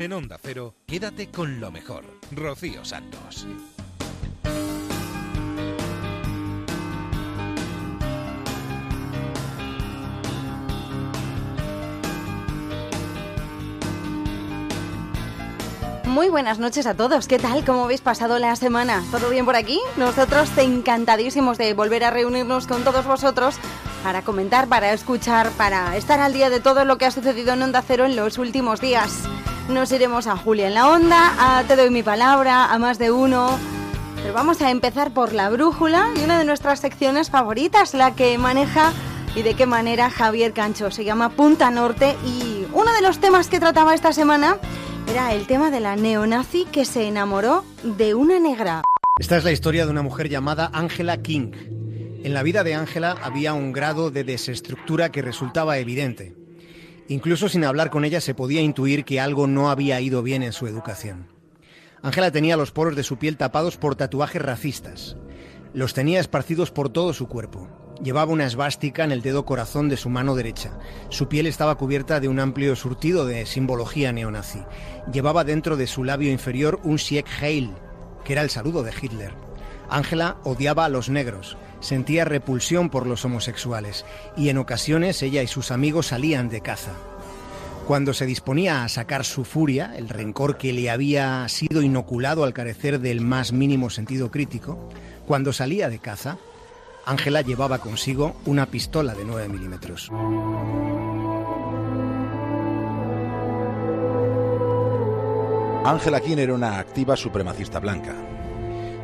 En Onda Cero, quédate con lo mejor. Rocío Santos. Muy buenas noches a todos. ¿Qué tal? ¿Cómo habéis pasado la semana? ¿Todo bien por aquí? Nosotros encantadísimos de volver a reunirnos con todos vosotros para comentar, para escuchar, para estar al día de todo lo que ha sucedido en Onda Cero en los últimos días. Nos iremos a Julia en la Onda, a Te doy mi palabra, a más de uno. Pero vamos a empezar por la brújula y una de nuestras secciones favoritas, la que maneja y de qué manera Javier Cancho. Se llama Punta Norte y uno de los temas que trataba esta semana era el tema de la neonazi que se enamoró de una negra. Esta es la historia de una mujer llamada Angela King. En la vida de Angela había un grado de desestructura que resultaba evidente. Incluso sin hablar con ella se podía intuir que algo no había ido bien en su educación. Ángela tenía los poros de su piel tapados por tatuajes racistas. Los tenía esparcidos por todo su cuerpo. Llevaba una esvástica en el dedo corazón de su mano derecha. Su piel estaba cubierta de un amplio surtido de simbología neonazi. Llevaba dentro de su labio inferior un Sieg Heil, que era el saludo de Hitler. Ángela odiaba a los negros, sentía repulsión por los homosexuales y en ocasiones ella y sus amigos salían de caza. Cuando se disponía a sacar su furia, el rencor que le había sido inoculado al carecer del más mínimo sentido crítico, cuando salía de caza, Ángela llevaba consigo una pistola de 9 milímetros. Ángela King era una activa supremacista blanca.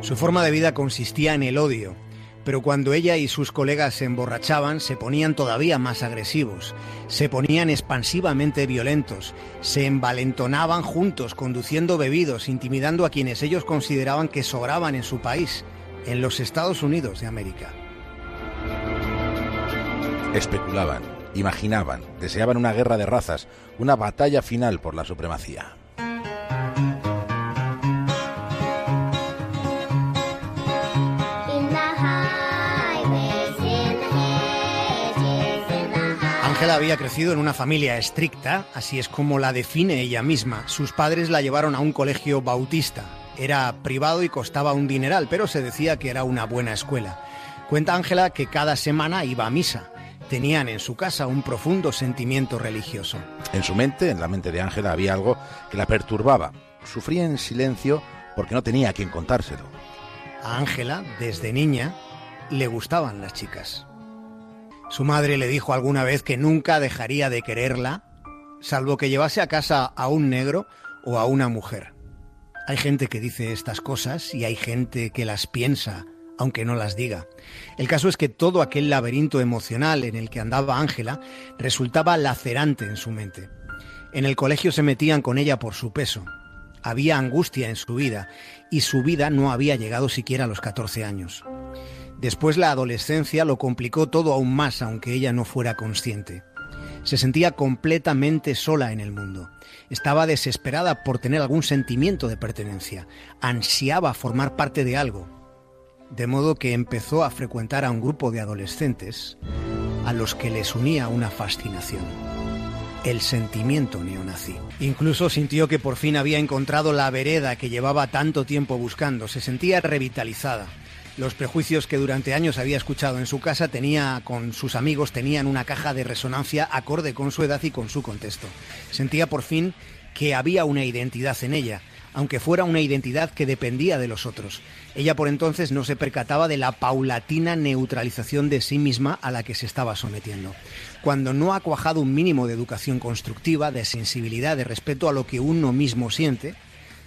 Su forma de vida consistía en el odio, pero cuando ella y sus colegas se emborrachaban se ponían todavía más agresivos, se ponían expansivamente violentos, se envalentonaban juntos conduciendo bebidos, intimidando a quienes ellos consideraban que sobraban en su país, en los Estados Unidos de América. Especulaban, imaginaban, deseaban una guerra de razas, una batalla final por la supremacía. Ángela había crecido en una familia estricta, así es como la define ella misma. Sus padres la llevaron a un colegio bautista. Era privado y costaba un dineral, pero se decía que era una buena escuela. Cuenta Ángela que cada semana iba a misa. Tenían en su casa un profundo sentimiento religioso. En su mente, en la mente de Ángela, había algo que la perturbaba. Sufría en silencio porque no tenía a quien contárselo. A Ángela, desde niña, le gustaban las chicas. Su madre le dijo alguna vez que nunca dejaría de quererla, salvo que llevase a casa a un negro o a una mujer. Hay gente que dice estas cosas y hay gente que las piensa, aunque no las diga. El caso es que todo aquel laberinto emocional en el que andaba Ángela resultaba lacerante en su mente. En el colegio se metían con ella por su peso. Había angustia en su vida y su vida no había llegado siquiera a los 14 años. Después la adolescencia lo complicó todo aún más, aunque ella no fuera consciente. Se sentía completamente sola en el mundo. Estaba desesperada por tener algún sentimiento de pertenencia. Ansiaba formar parte de algo. De modo que empezó a frecuentar a un grupo de adolescentes a los que les unía una fascinación. El sentimiento neonazi. Incluso sintió que por fin había encontrado la vereda que llevaba tanto tiempo buscando. Se sentía revitalizada los prejuicios que durante años había escuchado en su casa tenía con sus amigos tenían una caja de resonancia acorde con su edad y con su contexto. Sentía por fin que había una identidad en ella, aunque fuera una identidad que dependía de los otros. Ella por entonces no se percataba de la paulatina neutralización de sí misma a la que se estaba sometiendo. Cuando no ha cuajado un mínimo de educación constructiva, de sensibilidad, de respeto a lo que uno mismo siente,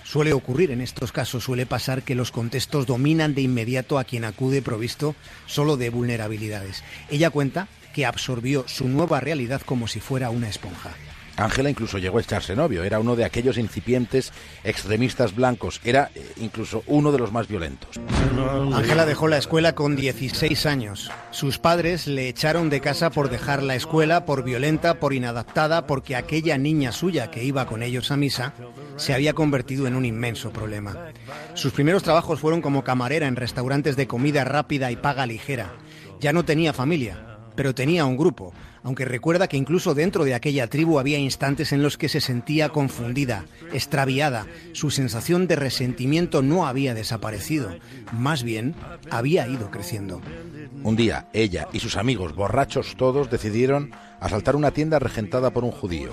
Suele ocurrir en estos casos, suele pasar que los contextos dominan de inmediato a quien acude provisto solo de vulnerabilidades. Ella cuenta que absorbió su nueva realidad como si fuera una esponja. Ángela incluso llegó a echarse novio, era uno de aquellos incipientes extremistas blancos, era eh, incluso uno de los más violentos. Ángela dejó la escuela con 16 años. Sus padres le echaron de casa por dejar la escuela, por violenta, por inadaptada, porque aquella niña suya que iba con ellos a misa se había convertido en un inmenso problema. Sus primeros trabajos fueron como camarera en restaurantes de comida rápida y paga ligera. Ya no tenía familia, pero tenía un grupo, aunque recuerda que incluso dentro de aquella tribu había instantes en los que se sentía confundida, extraviada, su sensación de resentimiento no había desaparecido, más bien había ido creciendo. Un día, ella y sus amigos, borrachos todos, decidieron asaltar una tienda regentada por un judío.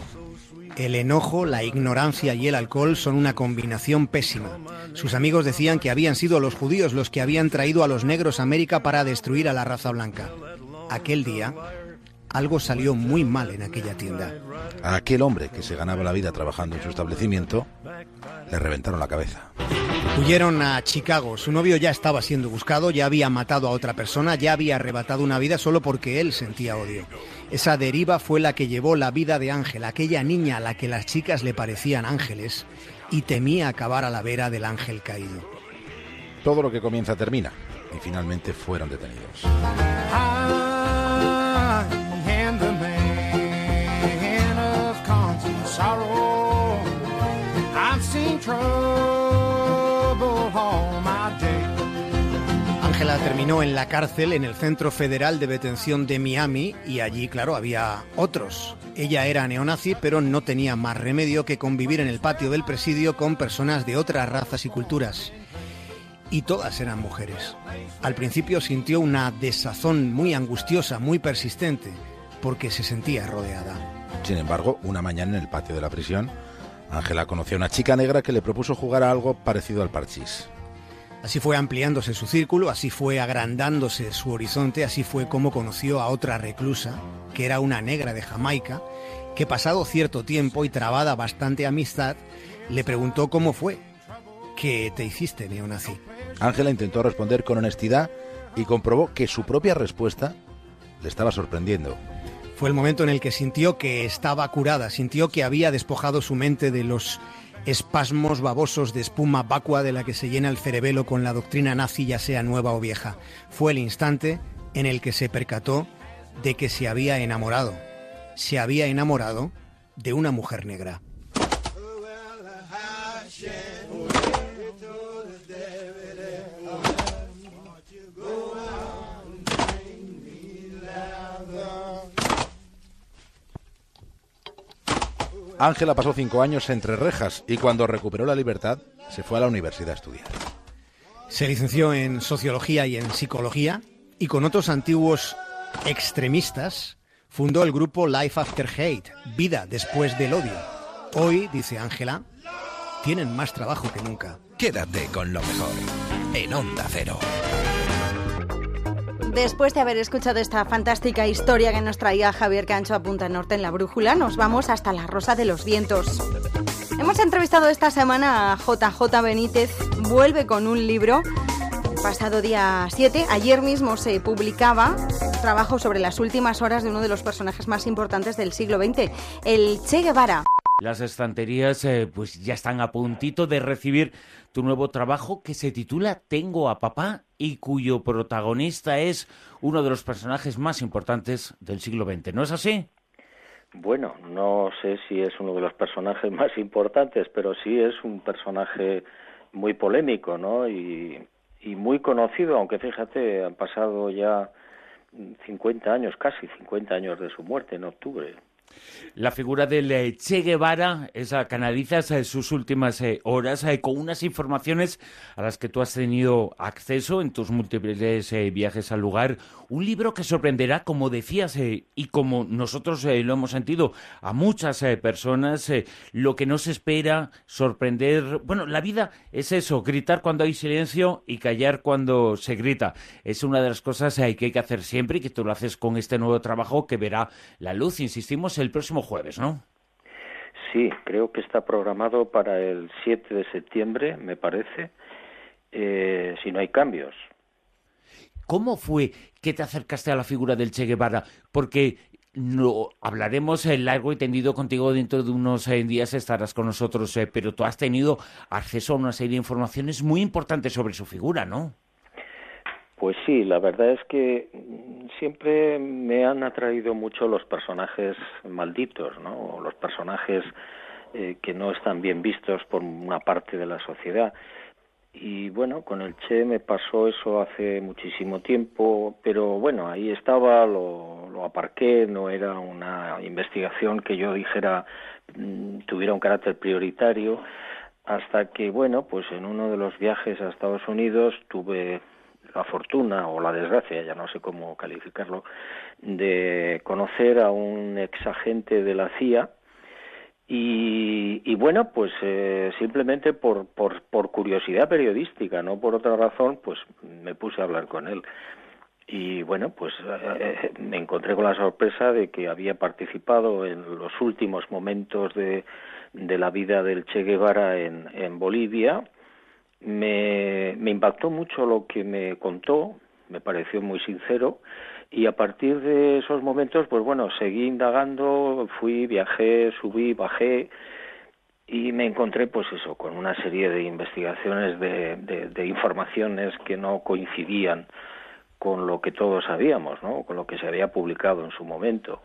El enojo, la ignorancia y el alcohol son una combinación pésima. Sus amigos decían que habían sido los judíos los que habían traído a los negros a América para destruir a la raza blanca. Aquel día, algo salió muy mal en aquella tienda. A aquel hombre que se ganaba la vida trabajando en su establecimiento, le reventaron la cabeza. Huyeron a Chicago. Su novio ya estaba siendo buscado, ya había matado a otra persona, ya había arrebatado una vida solo porque él sentía odio. Esa deriva fue la que llevó la vida de Ángel, aquella niña a la que las chicas le parecían ángeles y temía acabar a la vera del ángel caído. Todo lo que comienza termina y finalmente fueron detenidos. Ángela terminó en la cárcel en el Centro Federal de Detención de Miami y allí, claro, había otros. Ella era neonazi, pero no tenía más remedio que convivir en el patio del presidio con personas de otras razas y culturas. Y todas eran mujeres. Al principio sintió una desazón muy angustiosa, muy persistente, porque se sentía rodeada. Sin embargo, una mañana en el patio de la prisión, Ángela conoció a una chica negra que le propuso jugar a algo parecido al parchís. Así fue ampliándose su círculo, así fue agrandándose su horizonte, así fue como conoció a otra reclusa, que era una negra de Jamaica, que pasado cierto tiempo y trabada bastante amistad, le preguntó cómo fue. ¿Qué te hiciste, neonazi? Ángela intentó responder con honestidad y comprobó que su propia respuesta le estaba sorprendiendo. Fue el momento en el que sintió que estaba curada, sintió que había despojado su mente de los espasmos babosos de espuma vacua de la que se llena el cerebelo con la doctrina nazi, ya sea nueva o vieja. Fue el instante en el que se percató de que se había enamorado. Se había enamorado de una mujer negra. Ángela pasó cinco años entre rejas y cuando recuperó la libertad se fue a la universidad a estudiar. Se licenció en sociología y en psicología y con otros antiguos extremistas fundó el grupo Life After Hate, Vida después del odio. Hoy, dice Ángela, tienen más trabajo que nunca. Quédate con lo mejor en Onda Cero. Después de haber escuchado esta fantástica historia que nos traía Javier Cancho a Punta Norte en la Brújula, nos vamos hasta la Rosa de los Vientos. Hemos entrevistado esta semana a JJ Benítez, vuelve con un libro. El pasado día 7, ayer mismo se publicaba un trabajo sobre las últimas horas de uno de los personajes más importantes del siglo XX, el Che Guevara. Las estanterías eh, pues ya están a puntito de recibir tu nuevo trabajo que se titula Tengo a papá y cuyo protagonista es uno de los personajes más importantes del siglo XX. ¿No es así? Bueno, no sé si es uno de los personajes más importantes, pero sí es un personaje muy polémico, ¿no? Y, y muy conocido, aunque fíjate, han pasado ya 50 años, casi 50 años de su muerte en octubre. La figura del eh, Che Guevara, esa canalizas eh, sus últimas eh, horas con unas informaciones a las que tú has tenido acceso en tus múltiples viajes al lugar. Un libro que sorprenderá, como decías, y como nosotros lo hemos sentido, a muchas personas, lo que no se espera, sorprender. Bueno, la vida es eso, gritar cuando hay silencio y callar cuando se grita. Es una de las cosas que hay que hacer siempre y que tú lo haces con este nuevo trabajo que verá la luz, insistimos, el próximo jueves, ¿no? Sí, creo que está programado para el 7 de septiembre, me parece, eh, si no hay cambios. ¿Cómo fue que te acercaste a la figura del Che Guevara? Porque no, hablaremos eh, largo y tendido contigo dentro de unos eh, días, estarás con nosotros, pero tú has tenido acceso a una serie de informaciones muy importantes sobre su figura, ¿no? Pues sí, la verdad es que mm, siempre me han atraído mucho los personajes malditos, ¿no? Los personajes eh, que no están bien vistos por una parte de la sociedad. y bueno, con el Che me pasó eso hace muchísimo tiempo, pero bueno, ahí estaba, lo, lo aparqué, no era una investigación que yo dijera mm, tuviera un carácter prioritario, hasta que bueno, pues en uno de los viajes a Estados Unidos tuve la fortuna o la desgracia, ya no sé cómo calificarlo, de conocer a un ex agente de la CIA, y, bueno, pues eh, simplemente por, por, curiosidad periodística, no por otra razón, pues me puse a hablar con él. Y bueno, pues eh, me encontré con la sorpresa de que había participado en los últimos momentos de, de la vida del Che Guevara en, en Bolivia. Me, me impactó mucho lo que me contó, me pareció muy sincero y a partir de esos momentos, pues bueno, seguí indagando, fui, viajé, subí, bajé y me encontré, pues eso, con una serie de investigaciones, de, de, informaciones que no coincidían con lo que todos sabíamos, ¿no? Con lo que se había publicado en su momento.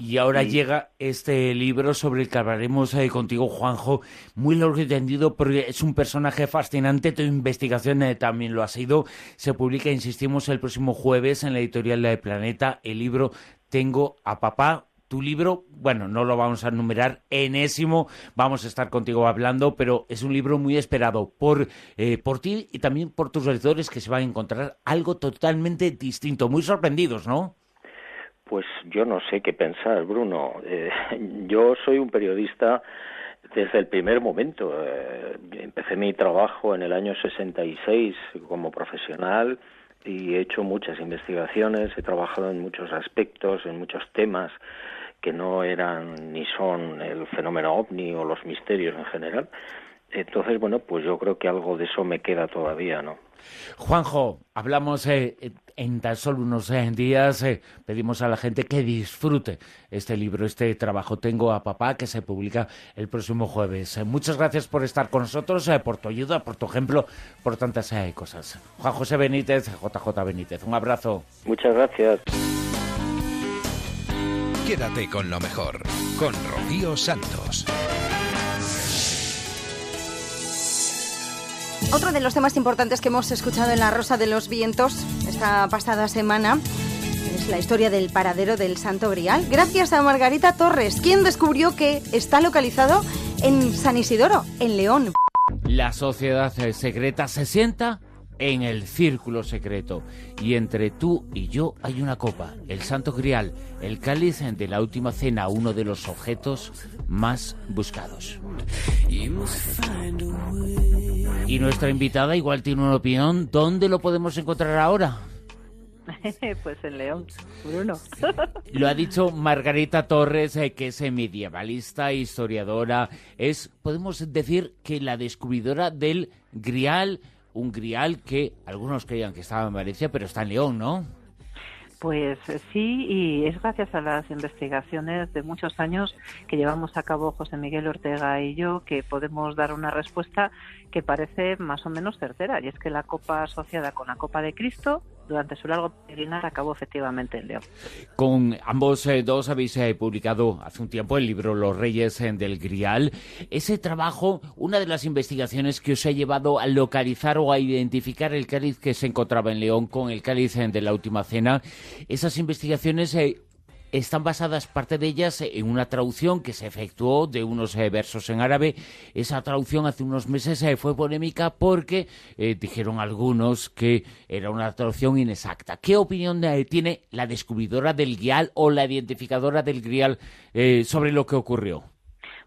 Y ahora llega este libro sobre el que hablaremos eh, contigo, Juanjo, muy largo y tendido porque es un personaje fascinante, tu investigación eh, también lo ha sido. Se publica, insistimos, el próximo jueves en la editorial de Planeta el libro Tengo a papá, tu libro, bueno, no lo vamos a enumerar, enésimo, vamos a estar contigo hablando, pero es un libro muy esperado por, eh, por ti y también por tus lectores que se van a encontrar algo totalmente distinto, muy sorprendidos, ¿no? Pues yo no sé qué pensar, Bruno. Eh, yo soy un periodista desde el primer momento. Eh, empecé mi trabajo en el año 66 como profesional y he hecho muchas investigaciones, he trabajado en muchos aspectos, en muchos temas que no eran ni son el fenómeno ovni o los misterios en general. Entonces, bueno, pues yo creo que algo de eso me queda todavía, ¿no? Juanjo, hablamos eh, en tan solo unos eh, días, eh, pedimos a la gente que disfrute este libro, este trabajo Tengo a Papá, que se publica el próximo jueves. muchas gracias por estar con nosotros, por tu ayuda, por tu ejemplo, por tantas cosas. Juan José Benítez, JJ Benítez, un abrazo. Muchas gracias. Quédate con lo mejor, con Rocío Santos. Otro de los temas importantes que hemos escuchado en La Rosa de los Vientos esta pasada semana es la historia del paradero del Santo Grial, gracias a Margarita Torres, quien descubrió que está localizado en San Isidoro, en León. La sociedad secreta se sienta en el círculo secreto. Y entre tú y yo hay una copa, el Santo Grial, el cáliz de la última cena, uno de los objetos más buscados. Y nuestra invitada igual tiene una opinión. ¿Dónde lo podemos encontrar ahora? pues en León, Bruno. Lo ha dicho Margarita Torres, eh, que es medievalista, historiadora. Es, podemos decir, que la descubridora del Grial un grial que algunos creían que estaba en Valencia, pero está en León, ¿no? Pues eh, sí, y es gracias a las investigaciones de muchos años que llevamos a cabo José Miguel Ortega y yo que podemos dar una respuesta que parece más o menos certera, y es que la copa asociada con la copa de Cristo durante su largo peregrinar acabó efectivamente en León. Con ambos eh, dos habéis eh, publicado hace un tiempo el libro Los Reyes eh, del Grial. Ese trabajo, una de las investigaciones que os ha llevado a localizar o a identificar el cáliz que se encontraba en León con el cáliz de la Última Cena, esas investigaciones están basadas parte de ellas en una traducción que se efectuó de unos eh, versos en árabe. Esa traducción hace unos meses eh, fue polémica porque eh, dijeron algunos que era una traducción inexacta. ¿Qué opinión tiene la descubridora del Grial o la identificadora del Grial sobre lo que ocurrió?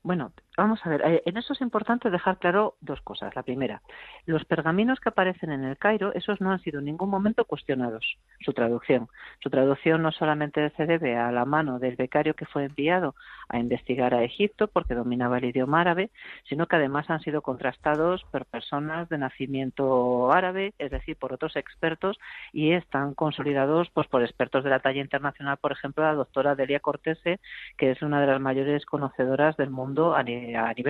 Bueno, vamos a ver, en eso es importante dejar claro dos cosas. La primera, los pergaminos que aparecen en el Cairo, esos no han sido en ningún momento cuestionados, su traducción. Su traducción no solamente se debe a la mano del becario que fue enviado a investigar a Egipto porque dominaba el idioma árabe, sino que además han sido contrastados por personas de nacimiento árabe, es decir, por otros expertos, y están consolidados pues, por expertos de la talla internacional, por ejemplo, la doctora Delia Cortese, que es una de las mayores conocedoras del mundo a, nivel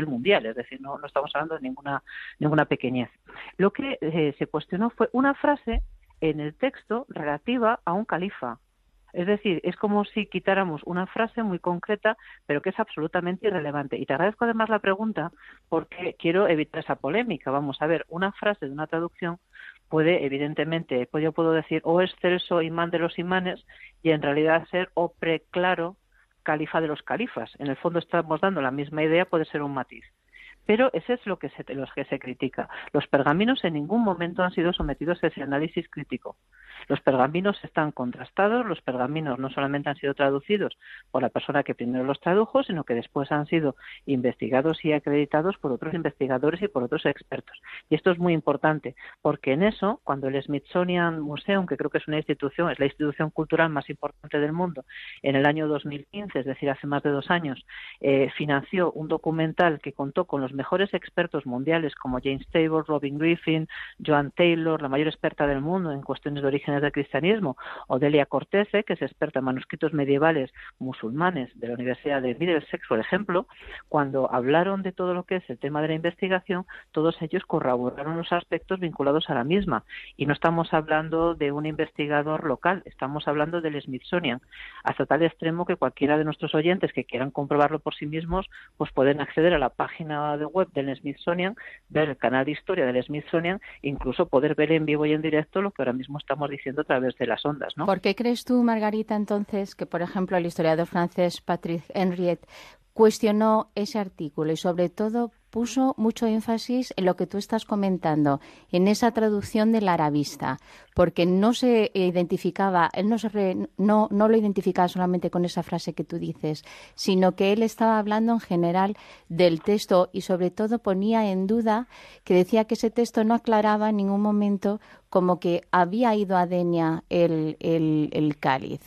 mundial, es decir, no, no estamos hablando de ninguna, ninguna pequeñez. Lo que eh, se cuestionó fue una frase en el texto relativa a un califa. Es decir, es como si quitáramos una frase muy concreta, pero que es absolutamente irrelevante. Y te agradezco además la pregunta porque quiero evitar esa polémica. Vamos a ver, una frase de una traducción puede, evidentemente, pues yo puedo decir o es Celso imán de los imanes y en realidad ser o preclaro califa de los califas. En el fondo estamos dando la misma idea, puede ser un matiz. Pero ese es lo que se, los que se critica. Los pergaminos en ningún momento han sido sometidos a ese análisis crítico. Los pergaminos están contrastados, los pergaminos no solamente han sido traducidos por la persona que primero los tradujo, sino que después han sido investigados y acreditados por otros investigadores y por otros expertos. Y esto es muy importante, porque en eso, cuando el Smithsonian Museum, que creo que es una institución, es la institución cultural más importante del mundo, en el año 2015, es decir, hace más de dos años, eh, financió un documental que contó con los mejores expertos mundiales como James Taylor, Robin Griffin, Joan Taylor, la mayor experta del mundo en cuestiones de orígenes del cristianismo, o Delia Cortese, que es experta en manuscritos medievales musulmanes de la Universidad de Middlesex, por ejemplo, cuando hablaron de todo lo que es el tema de la investigación, todos ellos corroboraron los aspectos vinculados a la misma. Y no estamos hablando de un investigador local, estamos hablando del Smithsonian, hasta tal extremo que cualquiera de nuestros oyentes que quieran comprobarlo por sí mismos, pues pueden acceder a la página de web del Smithsonian, ver el canal de historia del Smithsonian, incluso poder ver en vivo y en directo lo que ahora mismo estamos diciendo a través de las ondas. ¿no? ¿Por qué crees tú, Margarita, entonces, que, por ejemplo, el historiador francés Patrick Henriette cuestionó ese artículo y, sobre todo, puso mucho énfasis en lo que tú estás comentando, en esa traducción del arabista, porque no se identificaba, él no, se no, no lo identificaba solamente con esa frase que tú dices, sino que él estaba hablando en general del texto y sobre todo ponía en duda que decía que ese texto no aclaraba en ningún momento como que había ido a Denia el, el, el cáliz.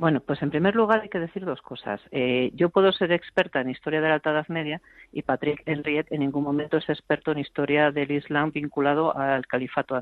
Bueno, pues en primer lugar hay que decir dos cosas. Eh, yo puedo ser experta en historia de la Alta Edad Media y Patrick Henriette en ningún momento es experto en historia del Islam vinculado al califato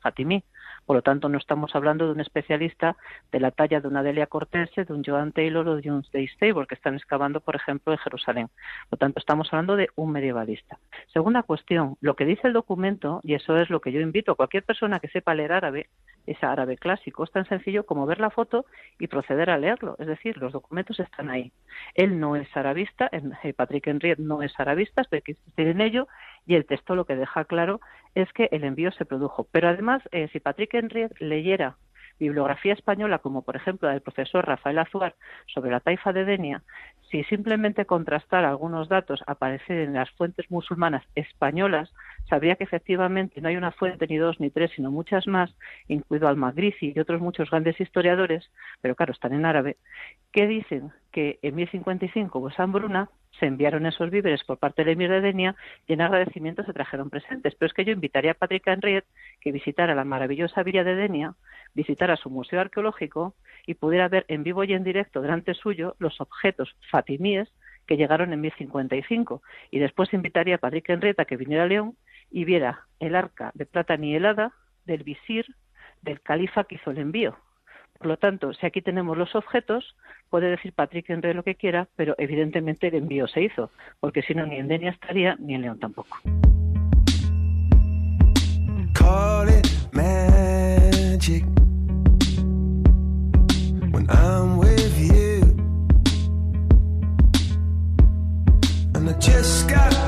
Fatimí. Por lo tanto, no estamos hablando de un especialista de la talla de una Delia Cortese, de un Joan Taylor o de un Dave Stable, que están excavando, por ejemplo, en Jerusalén. Por lo tanto, estamos hablando de un medievalista. Segunda cuestión, lo que dice el documento, y eso es lo que yo invito a cualquier persona que sepa leer árabe, es árabe clásico, es tan sencillo como ver la foto y proceder a leerlo. Es decir, los documentos están ahí. Él no es arabista, eh, Patrick Henriette no es arabista, hay que insistir en ello, y el texto lo que deja claro es que el envío se produjo. Pero además, eh, si Patrick Henriette leyera bibliografía española, como por ejemplo la del profesor Rafael Azuar sobre la taifa de Denia, si simplemente contrastar algunos datos aparecen en las fuentes musulmanas españolas, sabría que efectivamente no hay una fuente ni dos ni tres, sino muchas más, incluido Al-Magrizi y otros muchos grandes historiadores, pero claro, están en árabe, que dicen que en 1055 pues Bruna se enviaron esos víveres por parte del emir de Denia y en agradecimiento se trajeron presentes. Pero es que yo invitaría a Patrick Henriette que visitara la maravillosa villa de Denia, visitara su museo arqueológico y pudiera ver en vivo y en directo delante suyo los objetos fatimíes que llegaron en 1055. Y después invitaría a Patrick Henriette a que viniera a León y viera el arca de plata nielada del visir del califa que hizo el envío. Por lo tanto, si aquí tenemos los objetos, puede decir Patrick Henry lo que quiera, pero evidentemente el envío se hizo, porque si no, ni en Denia estaría, ni en León tampoco. I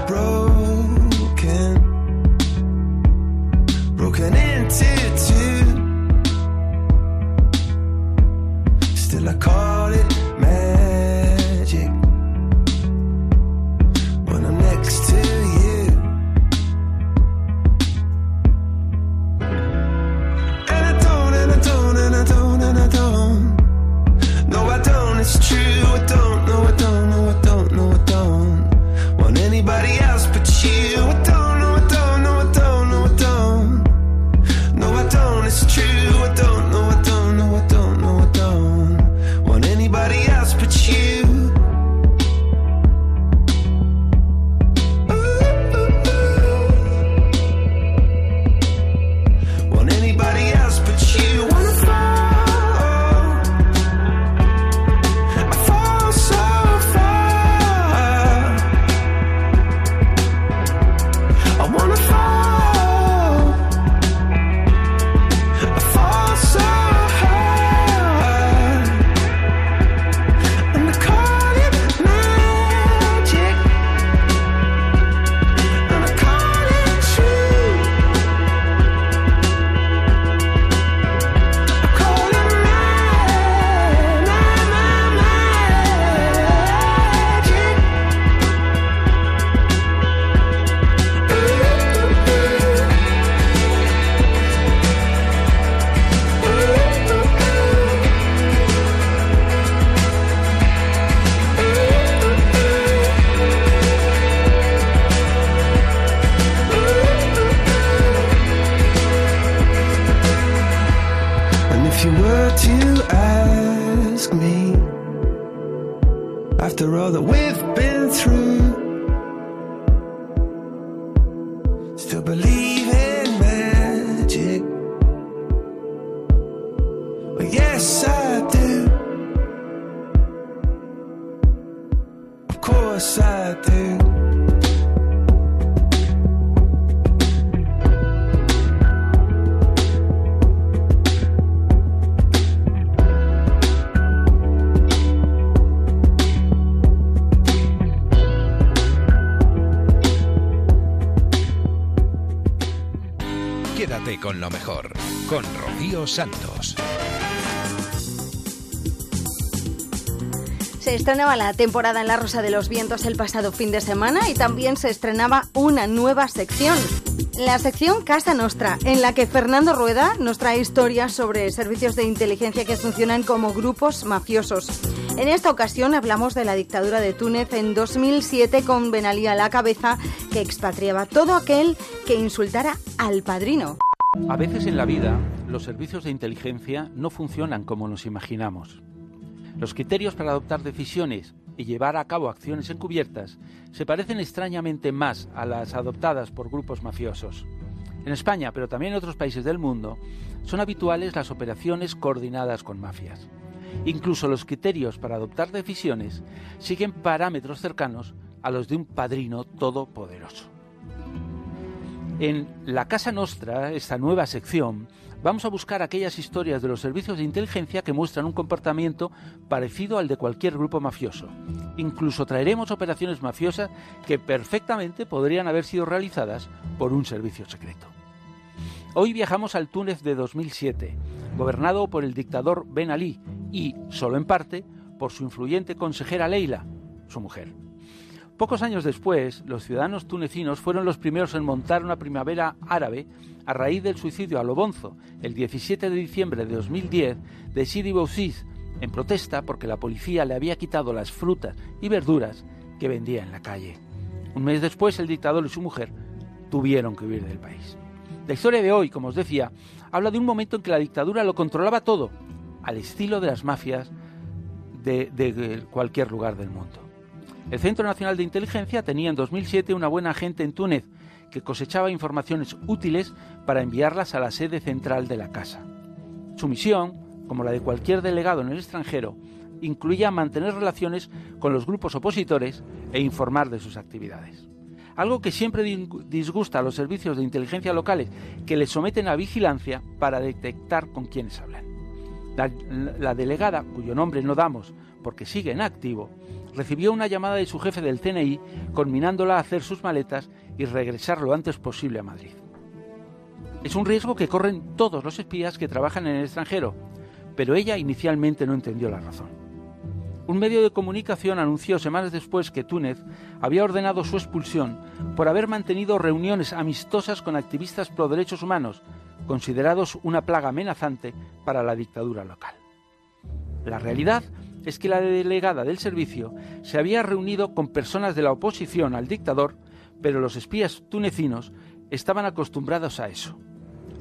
estrenaba la temporada en La Rosa de los Vientos el pasado fin de semana y también se estrenaba una nueva sección. La sección Casa Nostra, en la que Fernando Rueda nos trae historias sobre servicios de inteligencia que funcionan como grupos mafiosos. En esta ocasión hablamos de la dictadura de Túnez en 2007 con Ben Ali a la cabeza que expatriaba todo aquel que insultara al padrino. A veces en la vida los servicios de inteligencia no funcionan como nos imaginamos. Los criterios para adoptar decisiones y llevar a cabo acciones encubiertas se parecen extrañamente más a las adoptadas por grupos mafiosos. En España, pero también en otros países del mundo, son habituales las operaciones coordinadas con mafias. Incluso los criterios para adoptar decisiones siguen parámetros cercanos a los de un padrino todopoderoso. En La Casa Nostra, esta nueva sección, vamos a buscar aquellas historias de los servicios de inteligencia que muestran un comportamiento parecido al de cualquier grupo mafioso. Incluso traeremos operaciones mafiosas que perfectamente podrían haber sido realizadas por un servicio secreto. Hoy viajamos al Túnez de 2007, gobernado por el dictador Ben Ali y, solo en parte, por su influyente consejera Leila, su mujer. Pocos años después, los ciudadanos tunecinos fueron los primeros en montar una primavera árabe a raíz del suicidio a Lobonzo, el 17 de diciembre de 2010, de Sidi Bouziz, en protesta porque la policía le había quitado las frutas y verduras que vendía en la calle. Un mes después, el dictador y su mujer tuvieron que huir del país. La historia de hoy, como os decía, habla de un momento en que la dictadura lo controlaba todo, al estilo de las mafias de, de cualquier lugar del mundo. El Centro Nacional de Inteligencia tenía en 2007 una buena agente en Túnez que cosechaba informaciones útiles para enviarlas a la sede central de la casa. Su misión, como la de cualquier delegado en el extranjero, incluía mantener relaciones con los grupos opositores e informar de sus actividades. Algo que siempre disgusta a los servicios de inteligencia locales que les someten a vigilancia para detectar con quiénes hablan. La, la delegada, cuyo nombre no damos porque sigue en activo, recibió una llamada de su jefe del CNI conminándola a hacer sus maletas y regresar lo antes posible a Madrid. Es un riesgo que corren todos los espías que trabajan en el extranjero, pero ella inicialmente no entendió la razón. Un medio de comunicación anunció semanas después que Túnez había ordenado su expulsión por haber mantenido reuniones amistosas con activistas pro derechos humanos, considerados una plaga amenazante para la dictadura local. La realidad es que la delegada del servicio se había reunido con personas de la oposición al dictador, pero los espías tunecinos estaban acostumbrados a eso.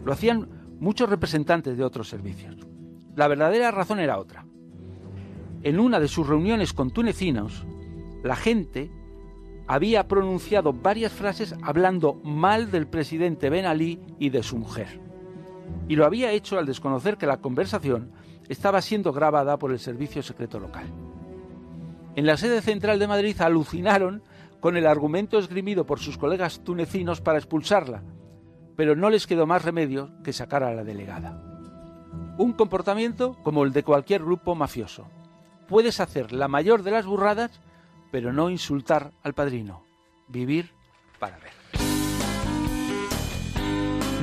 Lo hacían muchos representantes de otros servicios. La verdadera razón era otra. En una de sus reuniones con tunecinos, la gente había pronunciado varias frases hablando mal del presidente Ben Ali y de su mujer. Y lo había hecho al desconocer que la conversación estaba siendo grabada por el servicio secreto local. En la sede central de Madrid alucinaron con el argumento esgrimido por sus colegas tunecinos para expulsarla, pero no les quedó más remedio que sacar a la delegada. Un comportamiento como el de cualquier grupo mafioso. Puedes hacer la mayor de las burradas, pero no insultar al padrino. Vivir para ver.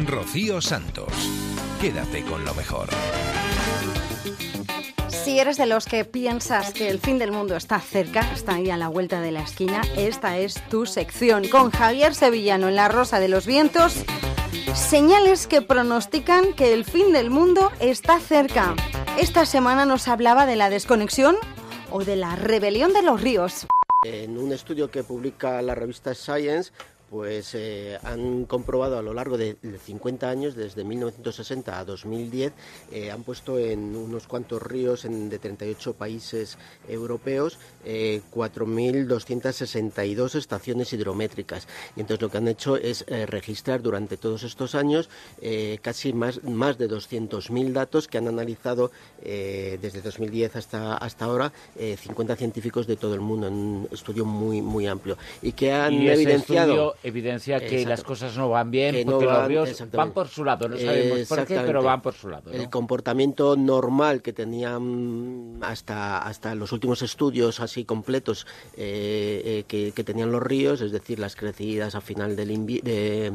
Rocío Santos. Quédate con lo mejor. Si eres de los que piensas que el fin del mundo está cerca, está ahí a la vuelta de la esquina, esta es tu sección con Javier Sevillano en La Rosa de los Vientos. Señales que pronostican que el fin del mundo está cerca. Esta semana nos hablaba de la desconexión o de la rebelión de los ríos. En un estudio que publica la revista Science, pues eh, han comprobado a lo largo de, de 50 años, desde 1960 a 2010, eh, han puesto en unos cuantos ríos en, de 38 países europeos eh, 4.262 estaciones hidrométricas. Y entonces lo que han hecho es eh, registrar durante todos estos años eh, casi más, más de 200.000 datos que han analizado desde 2010 hasta, hasta ahora eh, 50 científicos de todo el mundo en un estudio muy, muy amplio. Y que han y evidenciado... evidencia que Exacto. las cosas no van bien Que no porque los van- ríos van por su lado. No sabemos por qué, pero van por su lado. ¿no? El comportamiento normal que tenían hasta, hasta los últimos estudios así completos eh, eh, que, que tenían los ríos, es decir, las crecidas a final del de,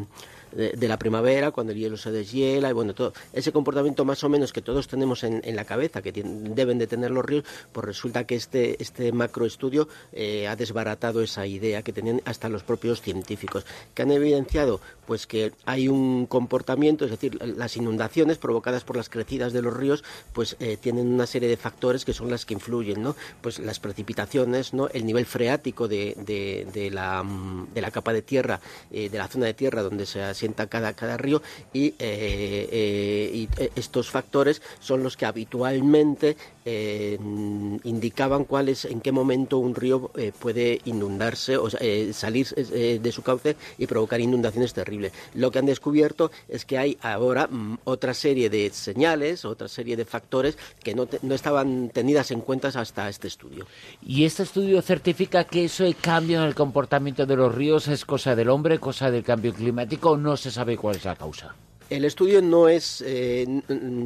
de, la primavera, cuando el hielo se deshiela, y bueno, todo ese comportamiento más o menos que todos tenemos en, en la cabeza, que tien- deben de tener los ríos, pues resulta que este, este macroestudio eh, ha desbaratado esa idea que tenían hasta los propios científicos, que han evidenciado pues que hay un comportamiento, es decir, las inundaciones provocadas por las crecidas de los ríos, pues eh, tienen una serie de factores que son las que influyen, ¿no? Pues las precipitaciones, ¿no? El nivel freático de, de, la, mm, de la capa de tierra, eh, de la zona de tierra donde se asienta cada, cada río y, eh, eh, eh, estos factores son los que habitualmente eh, indicaban cuál es, en qué momento un río eh, puede inundarse o eh, salir eh, de su cauce y provocar inundaciones terribles. Lo que han descubierto es que hay ahora mm, otra serie de señales, otra serie de factores que no, te- no estaban tenidas en cuenta hasta este estudio. Y este estudio certifica que eso de cambio en el comportamiento de los ríos es cosa del hombre, cosa del cambio climático, no se sabe cuál es la causa. El estudio no es eh,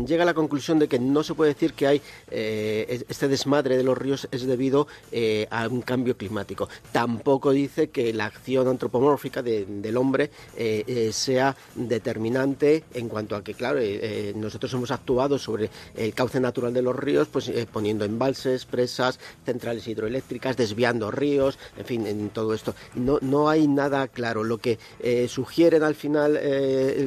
llega a la conclusión de que no se puede decir que hay eh, es- este desmadre de los ríos es debido eh, a un cambio climático. Tampoco dice que la acción antropomórfica de- del hombre sea determinante en cuanto a que, claro, nosotros hemos actuado sobre el cauce natural de los ríos, pues poniendo embalses, presas, centrales hidroeléctricas, desviando ríos, en fin, en todo esto. No, no hay nada claro. Lo que sugieren al final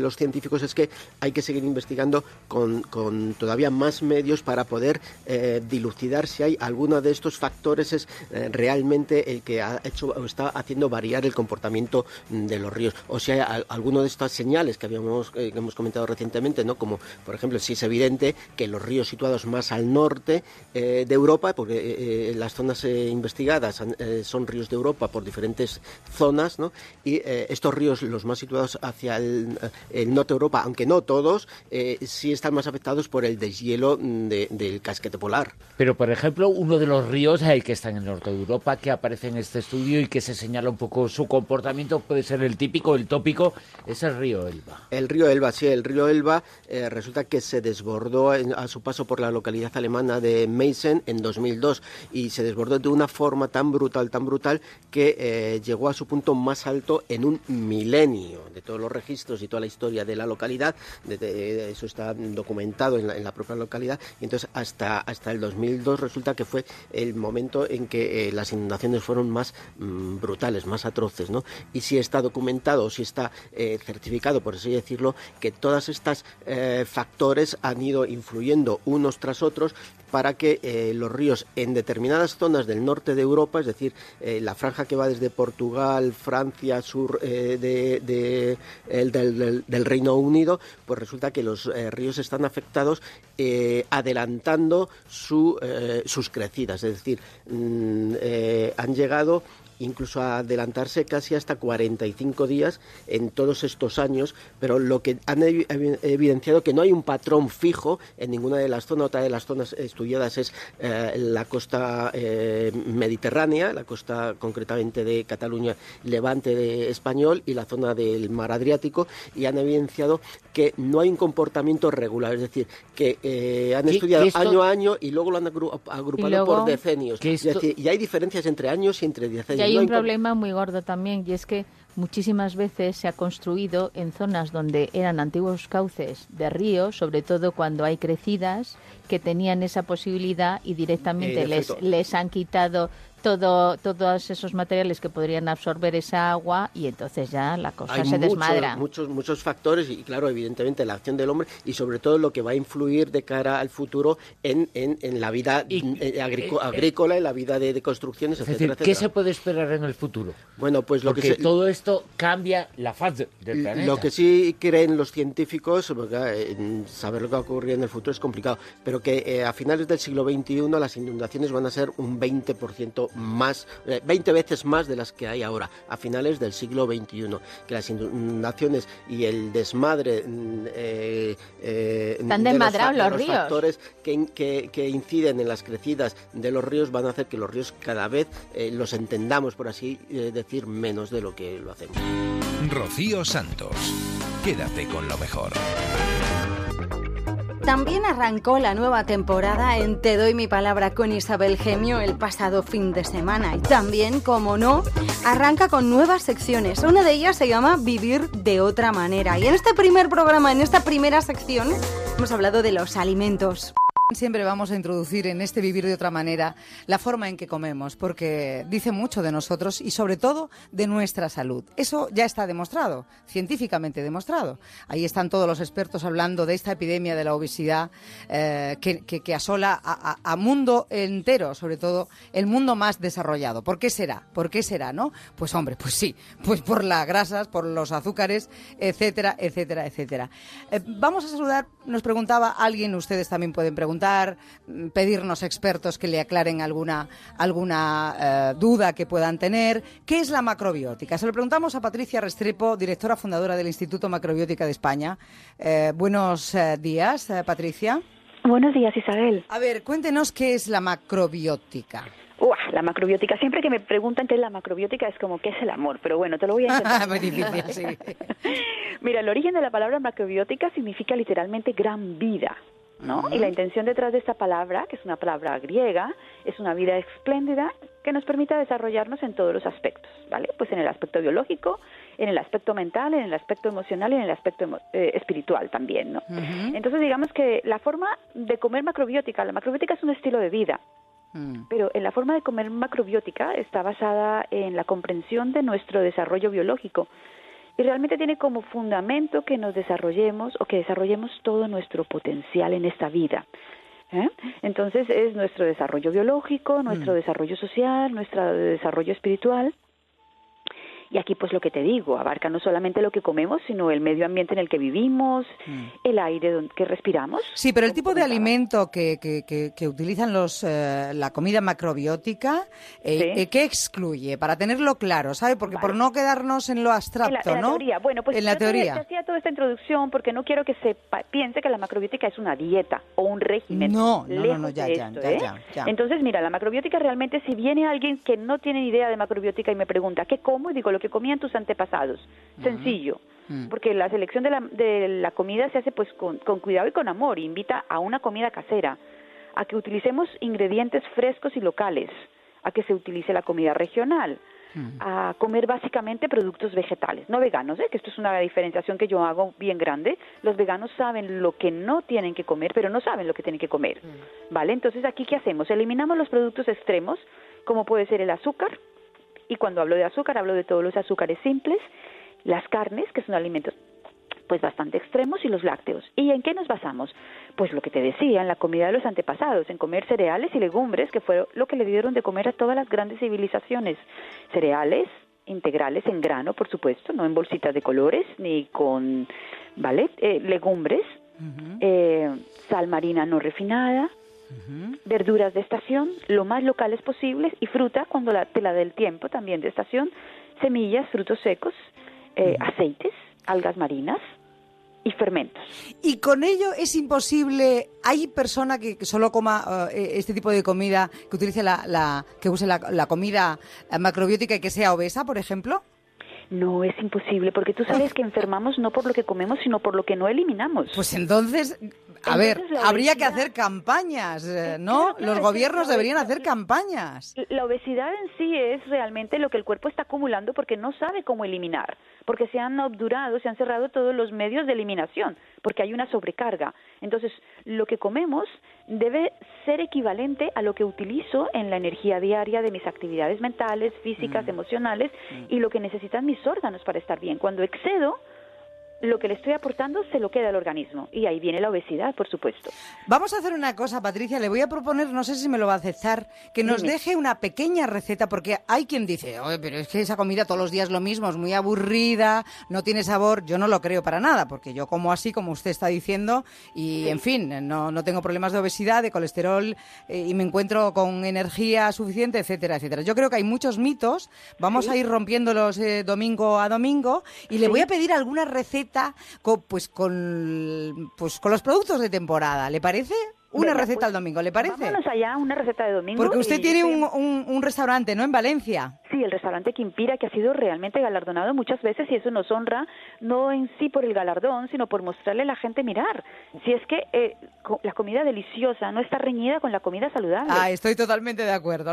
los científicos es que hay que seguir investigando con, con todavía más medios para poder eh, dilucidar si hay alguno de estos factores es eh, realmente el que ha hecho o está haciendo variar el comportamiento mm, de los ríos. O si hay alguno de estas señales que habíamos eh, que hemos comentado recientemente no como por ejemplo si es evidente que los ríos situados más al norte de Europa porque las zonas investigadas son ríos de Europa por diferentes zonas no y estos ríos los más situados hacia el, el norte de Europa aunque no todos eh, sí están más afectados por el deshielo mm, de- del casquete polar Pero, por ejemplo, uno de los ríos eh, que está en el norte de Europa, que aparece en este estudio y que se señala un poco su comportamiento, puede ser el típico, el tópico, es el río Elba. El río Elba, sí, el río Elba eh, resulta que se desbordó a su paso por la localidad alemana de Meissen en 2002 y se desbordó de una forma tan brutal, tan brutal que eh, llegó a su punto más alto en un milenio de todos los registros y toda la historia de la localidad. Eso está documentado en la, propia localidad y entonces hasta, hasta el 2002 resulta que fue el momento en que eh, las inundaciones fueron más mm, brutales, más atroces, ¿no? Y si está documentado, si está eh, certificado, por así decirlo, que todas estas eh, factores han ido influyendo unos tras otros para que eh, los ríos en determinadas zonas del norte de Europa, es decir, eh, la franja que va desde Portugal, Francia, sur eh, de, el del, Reino Unido, pues resulta que los ríos están afectados adelantando su, sus crecidas, es decir, mm, han llegado incluso a adelantarse casi hasta 45 días en todos estos años, pero lo que han evi- evi- evidenciado que no hay un patrón fijo en ninguna de las zonas, otra de las zonas estudiadas es eh, la costa eh, mediterránea, la costa concretamente de Cataluña, Levante de español y la zona del mar Adriático, y han evidenciado que no hay un comportamiento regular, es decir, que eh, han ¿Qué- estudiado esto- año a año y luego lo han agru- agrupado luego- por decenios. ¿Qué Es esto- decir, y hay diferencias entre años y entre decenios. Hay un problema muy gordo también, y es que muchísimas veces se ha construido en zonas donde eran antiguos cauces de ríos, sobre todo cuando hay crecidas que tenían esa posibilidad y directamente En les, les han quitado todo, todos esos materiales que podrían absorber esa agua y entonces ya la cosa Hay se muchos, desmadra. muchos, muchos factores y, claro, evidentemente la acción del hombre y sobre todo lo que va a influir de cara al futuro en, en, en la vida eh, agrico- eh, agrícola, en la vida de, de construcciones, Es etcétera, decir, ¿qué etcétera. se puede esperar en el futuro? Bueno, pues lo Porque que se- todo esto cambia la faz de- del planeta. Lo que sí creen los científicos, porque, saber lo que va a ocurrir en el futuro es complicado, pero que eh, a finales del siglo XXI las inundaciones van a ser un 20% más, eh, 20 veces más de las que hay ahora, a finales del siglo XXI. Que las inundaciones y el desmadre. mm, eh, eh, Están de desmadrados los ríos. factores que- que inciden en las crecidas de los ríos van a hacer que los ríos cada vez eh, los entendamos, por así eh, decir, menos de lo que lo hacemos. Rocío Santos. Quédate con lo mejor. También arrancó la nueva temporada en Te doy mi palabra con Isabel Gemio el pasado fin de semana. Y también, como no, arranca con nuevas secciones. Una de ellas se llama Vivir de otra manera. Y en este primer programa, en esta primera sección, hemos hablado de los alimentos. Siempre vamos a introducir en este vivir de otra manera la forma en que comemos, porque dice mucho de nosotros y sobre todo de nuestra salud. Eso ya está demostrado, científicamente demostrado. Ahí están todos los expertos hablando de esta epidemia de la obesidad eh, que, que- asola a mundo entero, sobre todo el mundo más desarrollado. ¿Por qué será? ¿Por qué será, no? Pues hombre, pues sí, pues por las grasas, por los azúcares, etcétera, etcétera, etcétera. Eh, vamos a saludar, nos preguntaba alguien, ustedes también pueden preguntar, mm, pedirnos expertos que le aclaren alguna, alguna eh, duda que puedan tener. ¿Qué es la macrobiótica? Se lo preguntamos a Patricia Restrepo, directora fundadora del Instituto Macrobiótica de España. Eh, buenos eh, días, eh, Patricia. Buenos días, Isabel. A ver, cuéntenos qué es la macrobiótica. Uah, la macrobiótica. Siempre que me preguntan qué es la macrobiótica es como qué es el amor, pero bueno, te lo voy a intentar. Muy difícil, sí. Mira, el origen de la palabra macrobiótica significa literalmente gran vida, ¿no? Y la intención detrás de esta palabra, que es una palabra griega, es una vida espléndida que nos permita desarrollarnos en todos los aspectos, ¿vale? Pues en el aspecto biológico, en el aspecto mental, en el aspecto emocional y en el aspecto emo- eh, espiritual también, ¿no? Entonces digamos que la forma de comer macrobiótica, la macrobiótica es un estilo de vida, pero en la forma de comer macrobiótica está basada en la comprensión de nuestro desarrollo biológico y realmente tiene como fundamento que nos desarrollemos o que desarrollemos todo nuestro potencial en esta vida. ¿eh? Entonces es nuestro desarrollo biológico, nuestro Mm. desarrollo social, nuestro desarrollo espiritual. Y aquí pues lo que te digo, abarca no solamente lo que comemos, sino el medio ambiente en el que vivimos, el aire que respiramos. Sí, pero el tipo de alimento que, que, que- que utilizan los, eh, la comida macrobiótica, eh, Sí. eh, ¿qué excluye? Para tenerlo claro, ¿sabe? Porque por no quedarnos en lo En la, abstracto, en la ¿no? teoría, bueno, pues en la yo te- te teoría. hacía toda esta introducción porque no quiero que se piense que la macrobiótica es una dieta o un régimen. No, no, no, no, ya, esto, ya, ¿eh? ya, ya. Entonces, mira, la macrobiótica realmente, si viene alguien que no tiene idea de macrobiótica y me pregunta, ¿qué como? Y digo, lo que comían tus antepasados. Sencillo. Mm. Porque la selección de la, de la comida se hace pues con, con cuidado y con amor. Invita a una comida casera, a que utilicemos ingredientes frescos y locales, a que se utilice la comida regional, a comer básicamente productos vegetales, no veganos, ¿eh? que esto es una diferenciación que yo hago bien grande. Los veganos saben lo que no tienen que comer, pero no saben lo que tienen que comer. ¿Vale? Entonces, aquí, ¿qué hacemos? Eliminamos los productos extremos, como puede ser el azúcar, y cuando hablo de azúcar, hablo de todos los azúcares simples, las carnes, que son alimentos pues bastante extremos, y los lácteos. ¿Y en qué nos basamos? Pues lo que te decía, en la comida de los antepasados, en comer cereales y legumbres, que fue lo que le dieron de comer a todas las grandes civilizaciones. Cereales integrales en grano, por supuesto, no en bolsitas de colores, ni con, ¿vale? Eh, legumbres, eh, sal marina no refinada, verduras de estación, lo más locales posibles, y fruta cuando la, te la dé el tiempo también de estación, semillas, frutos secos, eh, aceites, algas marinas y fermentos. Y con ello es imposible. ¿Hay persona que, que solo coma eh, este tipo de comida, que utilice la, la- que use la, la comida eh, macrobiótica y que sea obesa, por ejemplo? No, es imposible, porque tú sabes que enfermamos no por lo que comemos, sino por lo que no eliminamos. Pues entonces, A ver, habría que hacer campañas, eh, Claro, ¿no? claro, Los gobiernos deberían hacer campañas. La obesidad en sí es realmente lo que el cuerpo está acumulando porque no sabe cómo eliminar, porque se han obdurado, se han cerrado todos los medios de eliminación, porque hay una sobrecarga. Entonces, lo que comemos debe ser equivalente a lo que utilizo en la energía diaria de mis actividades mentales, físicas, Mm. emocionales y lo que necesitan mis órganos para estar bien. Cuando excedo, lo que le estoy aportando se lo queda al organismo y ahí viene la obesidad, por supuesto. Vamos a hacer una cosa, Patricia. Le voy a proponer, no sé si me lo va a aceptar, que nos Dime. deje una pequeña receta, porque hay quien dice, Oye, pero es que esa comida todos los días lo mismo, es muy aburrida, no tiene sabor. Yo no lo creo para nada, porque yo como así, como usted está diciendo, y en fin, no, no tengo problemas de obesidad, de colesterol, eh, y me encuentro con energía suficiente, etcétera, etcétera. Yo creo que hay muchos mitos. Vamos a ir rompiéndolos eh, domingo a domingo, y le voy a pedir alguna receta co- pues, con, pues, con los productos de temporada. ¿Le parece? Una Venga, receta pues, al domingo, ¿le parece? Vámonos allá, una receta de domingo. Porque usted tiene un, un- un restaurante, ¿no? En Valencia. Sí, el restaurante Quimpira, que ha sido realmente galardonado muchas veces y eso nos honra, no en sí por el galardón, sino por mostrarle a la gente, mirar, si es que eh, la comida deliciosa no está reñida con la comida saludable. Ah, estoy totalmente de acuerdo.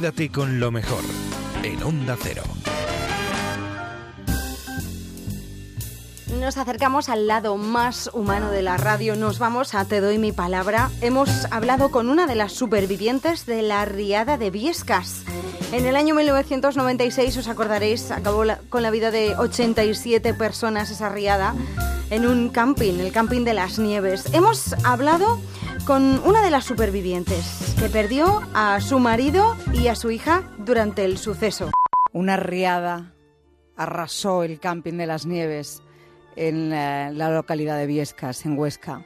Quédate con lo mejor en Onda Cero. Nos acercamos al lado más humano de la radio. Nos vamos a Te doy mi palabra. Hemos hablado con una de las supervivientes de la riada de Viescas. En el año 1996, os acordaréis, acabó con la vida de 87 personas esa riada en un camping, el camping de las nieves. Hemos hablado con una de las supervivientes que perdió a su marido y a su hija durante el suceso. Una riada arrasó el camping de las nieves en eh, la localidad de Viescas, en Huesca,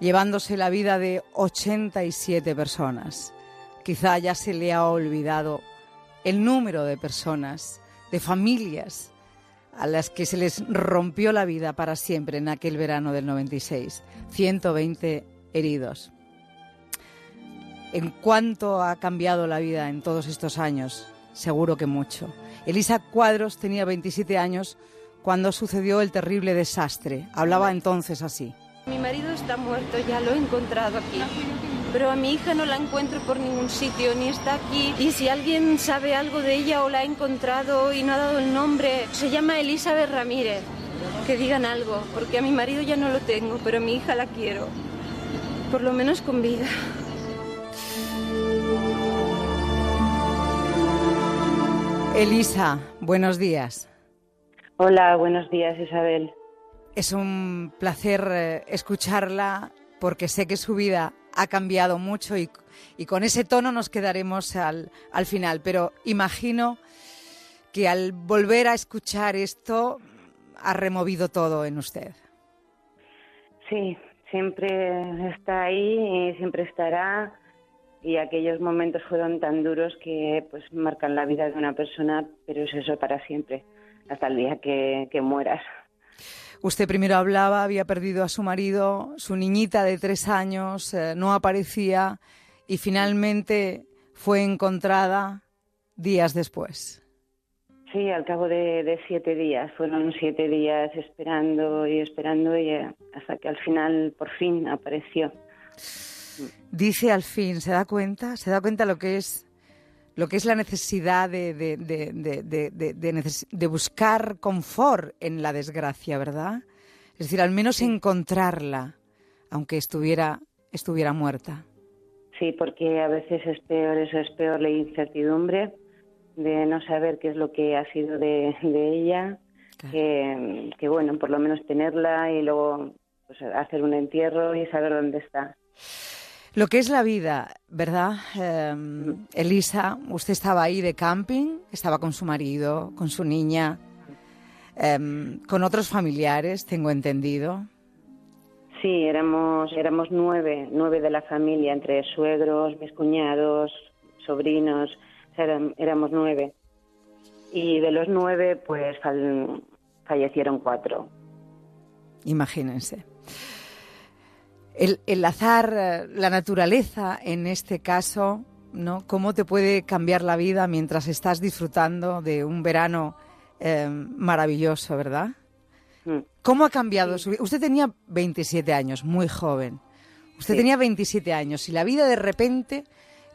llevándose la vida de 87 personas. quizá ya se le ha olvidado el número de personas, de familias a las que se les rompió la vida para siempre en aquel verano del 96. 120 heridos. ¿En cuánto ha cambiado la vida en todos estos años? Seguro que mucho. Elisa Cuadros tenía 27 años cuando sucedió el terrible desastre. Hablaba entonces así. Mi marido está muerto, ya lo he encontrado aquí. Pero a mi hija no la encuentro por ningún sitio, ni está aquí. Y si alguien sabe algo de ella o la ha encontrado y no ha dado el nombre, se llama Elizabeth Ramírez. Que digan algo, porque a mi marido ya no lo tengo, pero a mi hija la quiero. Por lo menos con vida. Elisa, buenos días. Hola, buenos días Isabel. Es un placer eh, escucharla porque sé que su vida ha cambiado mucho y, y con ese tono nos quedaremos al, al final. Pero imagino que al volver a escuchar esto ha removido todo en usted. Sí, siempre está ahí y siempre estará. Y aquellos momentos fueron tan duros que pues marcan la vida de una persona, pero es eso para siempre, hasta el día que, que mueras. Usted primero hablaba, había perdido a su marido, su niñita de tres años eh, no aparecía y finalmente fue encontrada días después. Sí, al cabo de, de siete días, fueron siete días esperando y esperando y eh, hasta que al final por fin apareció. Dice al fin, ¿se da cuenta? ¿Se da cuenta lo que es lo que es la necesidad de, de, de, neces- de buscar confort en la desgracia, ¿verdad? Es decir, al menos encontrarla, aunque estuviera, estuviera muerta. Sí, porque a veces es peor, eso es peor la incertidumbre de no saber qué es lo que ha sido de, de ella, que, que bueno, por lo menos tenerla y luego pues, hacer un entierro y saber dónde está. Lo que es la vida, ¿verdad? Eh, Elisa, usted estaba ahí de camping, estaba con su marido, con su niña, eh, con otros familiares, tengo entendido. Sí, éramos, éramos nueve, nueve de la familia, entre suegros, mis cuñados, sobrinos, o sea, eran- éramos nueve. Y de los nueve, pues fal- fallecieron cuatro. Imagínense. El, el azar, la naturaleza en este caso, ¿no? ¿Cómo te puede cambiar la vida mientras estás disfrutando de un verano eh, maravilloso, verdad? ¿Cómo ha cambiado su vida? Usted tenía 27 años, muy joven. Usted Sí. tenía 27 años y la vida de repente,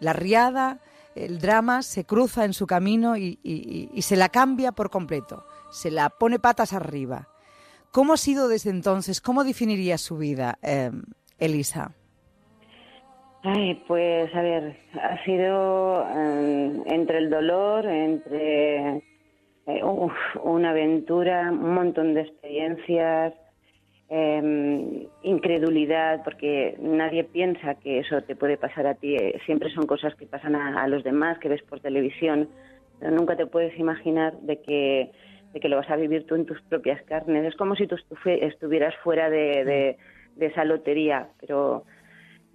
la riada, el drama se cruza en su camino y, y- y- y se la cambia por completo. Se la pone patas arriba. ¿Cómo ha sido desde entonces? ¿Cómo definiría su vida, eh, Elisa? Ay, pues a ver, ha sido eh, entre el dolor, entre eh, uf, una aventura, un montón de experiencias, eh, incredulidad, porque nadie piensa que eso te puede pasar a ti. eh, Siempre son cosas que pasan a, a los demás, que ves por televisión, pero nunca te puedes imaginar de que, de que lo vas a vivir tú en tus propias carnes. Es como si tú estuvieras fuera de, de- de esa lotería, pero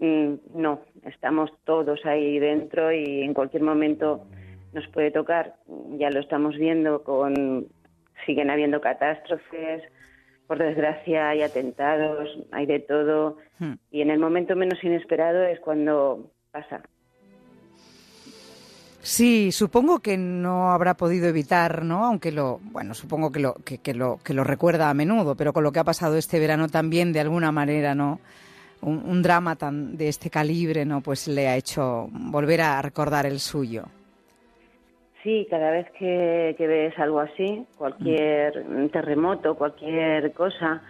Mm, no, estamos todos ahí dentro y en cualquier momento nos puede tocar. Ya lo estamos viendo con siguen habiendo catástrofes, por desgracia hay atentados, hay de todo Hmm. y en el momento menos inesperado es cuando pasa. Sí, supongo que no habrá podido evitar, ¿no? Aunque lo, bueno, supongo que lo, que, que lo, que lo recuerda a menudo, pero con lo que ha pasado este verano también, de alguna manera, ¿no? Un, un drama tan de este calibre, ¿no? Pues le ha hecho volver a recordar el suyo. Sí, cada vez que, que ves algo así, cualquier terremoto, cualquier cosa,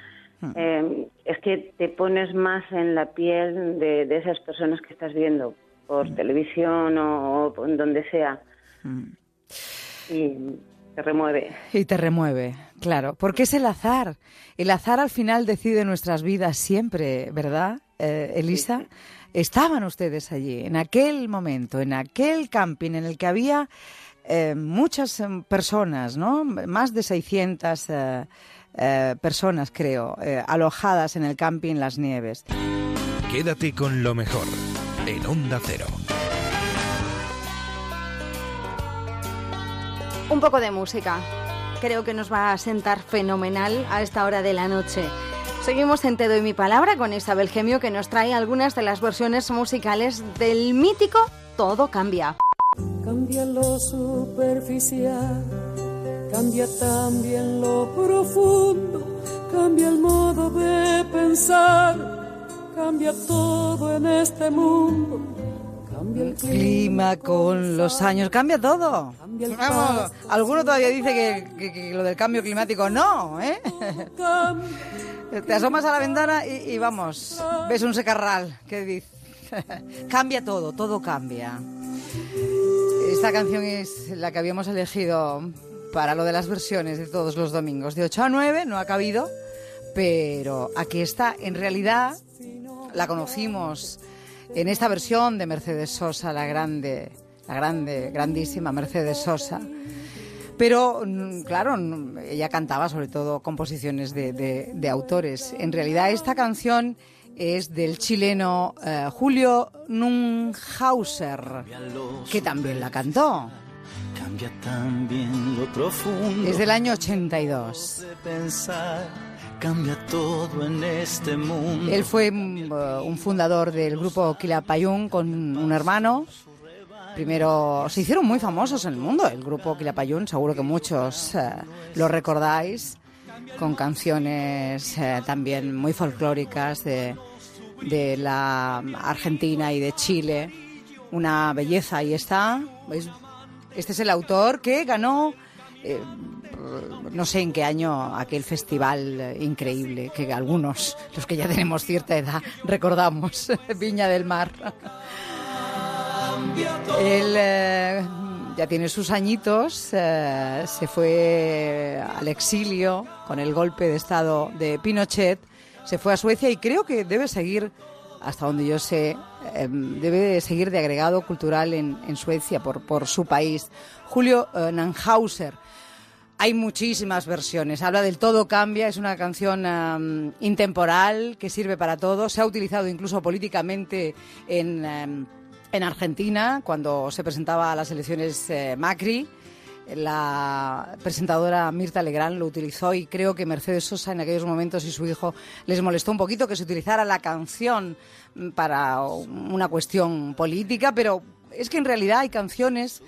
eh, es que te pones más en la piel de, de esas personas que estás viendo por televisión o, o por donde sea y te remueve. Y te remueve, claro, porque es el azar. El azar al final decide nuestras vidas siempre, ¿verdad, eh, Elisa? Estaban ustedes allí, en aquel momento, en aquel camping en el que había eh, muchas em, personas, ¿no? Más de 600 eh, eh, personas, creo, eh, alojadas en el camping Las Nieves. Quédate con lo mejor en Onda Cero. Un poco de música. Creo que nos va a sentar fenomenal a esta hora de la noche. Seguimos en Te doy mi palabra con Isabel Gemio que nos trae algunas de las versiones musicales del mítico Todo cambia. Cambia lo superficial, cambia también lo profundo, cambia el modo de pensar cambia todo en este mundo. Cambia el Clima con los años, cambia todo. Cambia el Vamos, alguno todavía dice que, que- que lo del cambio climático no, ¿eh? Te asomas a la ventana y, y vamos, ves un secarral que dice, cambia todo, todo cambia. Esta canción es la que habíamos elegido para lo de las versiones de todos los domingos. De 8 a 9 no ha cabido, pero aquí está. En realidad la conocimos en esta versión de Mercedes Sosa, la grande, la grande, grandísima Mercedes Sosa. Pero, mm, claro, mm, ella cantaba sobre todo composiciones de, de- de autores. En realidad, esta canción es del chileno eh, Julio Nunhauser, que también la cantó. Cambia también lo profundo. Es del año 82. Cambia todo en este mundo. Él fue mm, eh, un fundador del grupo Quilapayún con un hermano. Primero se hicieron muy famosos en el mundo, el grupo Quilapayún, seguro que muchos eh, lo recordáis, con canciones eh, también muy folclóricas de, de la Argentina y de Chile. Una belleza, ahí está. Este es el autor que ganó no sé en qué año aquel festival eh, increíble que algunos, los que ya tenemos cierta edad, recordamos, Viña del Mar. Él eh, ya tiene sus añitos, eh, se fue al exilio con el golpe de Estado de Pinochet, se fue a Suecia y creo que debe seguir, hasta donde yo sé, eh, debe seguir de agregado cultural en, Suecia por, por su país. Julio eh, Nanhauser. Hay muchísimas versiones. Habla del todo cambia. Es una canción intemporal que sirve para todo. Se ha utilizado incluso políticamente en, em, en Argentina cuando se presentaba a las elecciones eh, Macri. La presentadora Mirta Legrand lo utilizó y creo que Mercedes Sosa en aquellos momentos y su hijo les molestó un poquito que se utilizara la canción mm, para una cuestión política, pero es que en realidad hay canciones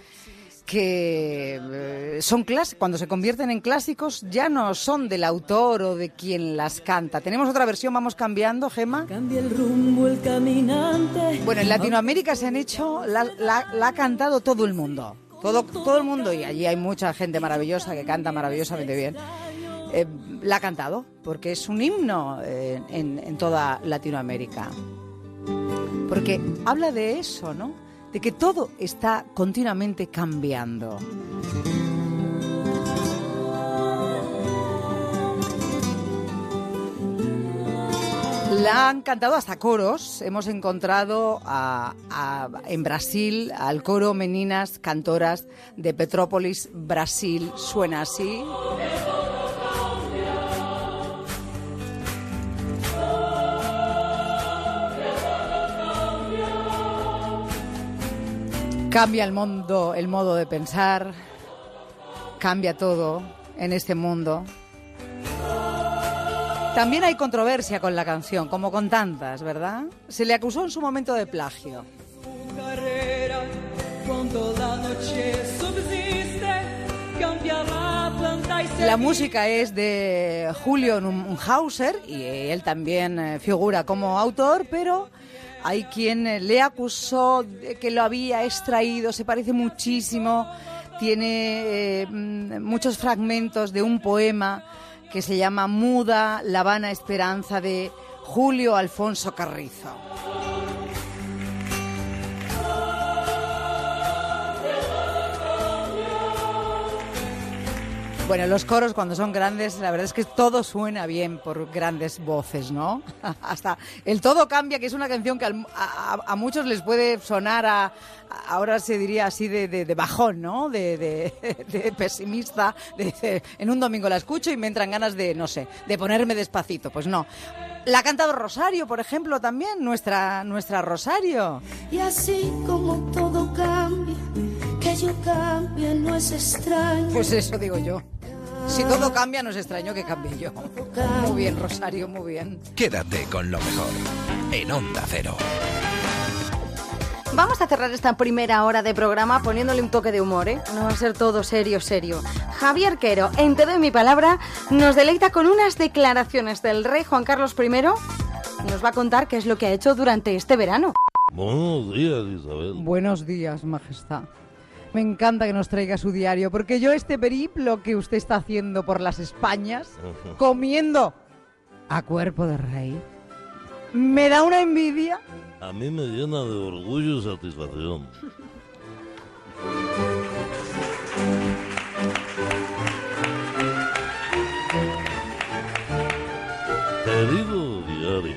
que eh, son clásicos, cuando se convierten en clásicos ya no son del autor o de quien las canta. Tenemos otra versión, vamos cambiando, Gema. Cambia el rumbo el caminante. Bueno, en Latinoamérica se han hecho, la, la- la ha cantado todo el mundo, todo, todo el mundo, y allí hay mucha gente maravillosa que canta maravillosamente bien. Eh, la ha cantado, porque es un himno eh, en, en toda Latinoamérica. Porque habla de eso, ¿no? De que todo está continuamente cambiando. La han cantado hasta coros. Hemos encontrado en Brasil al coro Meninas Cantoras de Petrópolis, Brasil. Suena así. Cambia el mundo, el modo de pensar, cambia todo en este mundo. También hay controversia con la canción, como con tantas, ¿verdad? Se le acusó en su momento de plagio. la música es de Julio Nunhauser y él también eh, figura como autor, pero hay quien eh, le acusó de que lo había extraído, se parece muchísimo, tiene eh, mm, muchos fragmentos de un poema que se llama Muda, La Vana Esperanza de Julio Alfonso Carrizo. Bueno, los coros cuando son grandes, la verdad es que todo suena bien por grandes voces, ¿no? Hasta el todo cambia, que es una canción que a, a- a muchos les puede sonar a, ahora se diría así de, de- bajón, ¿no? De, de- pesimista, en un domingo la escucho y me entran ganas de, no sé, de ponerme despacito. Pues no. La ha cantado Rosario, por ejemplo, también, nuestra, nuestra Rosario. Y así como todo cambia, cambia no es extraño. Pues eso digo yo. Si todo cambia, no es extraño que cambie yo. Muy bien, Rosario, muy bien. Quédate con lo mejor en Onda Cero. Vamos a cerrar esta primera hora de programa poniéndole un toque de humor, ¿eh? No va a ser todo serio, serio. Javier Quero, en Te doy mi palabra, nos deleita con unas declaraciones del rey Juan Carlos I. Nos va a contar qué es lo que ha hecho durante este verano. Buenos días, Isabel. Buenos días, Majestad. Me encanta que nos traiga su diario, porque yo este periplo que usted está haciendo por las Españas, comiendo a cuerpo de rey, me da una envidia. A mí me llena de orgullo y satisfacción. Querido diario,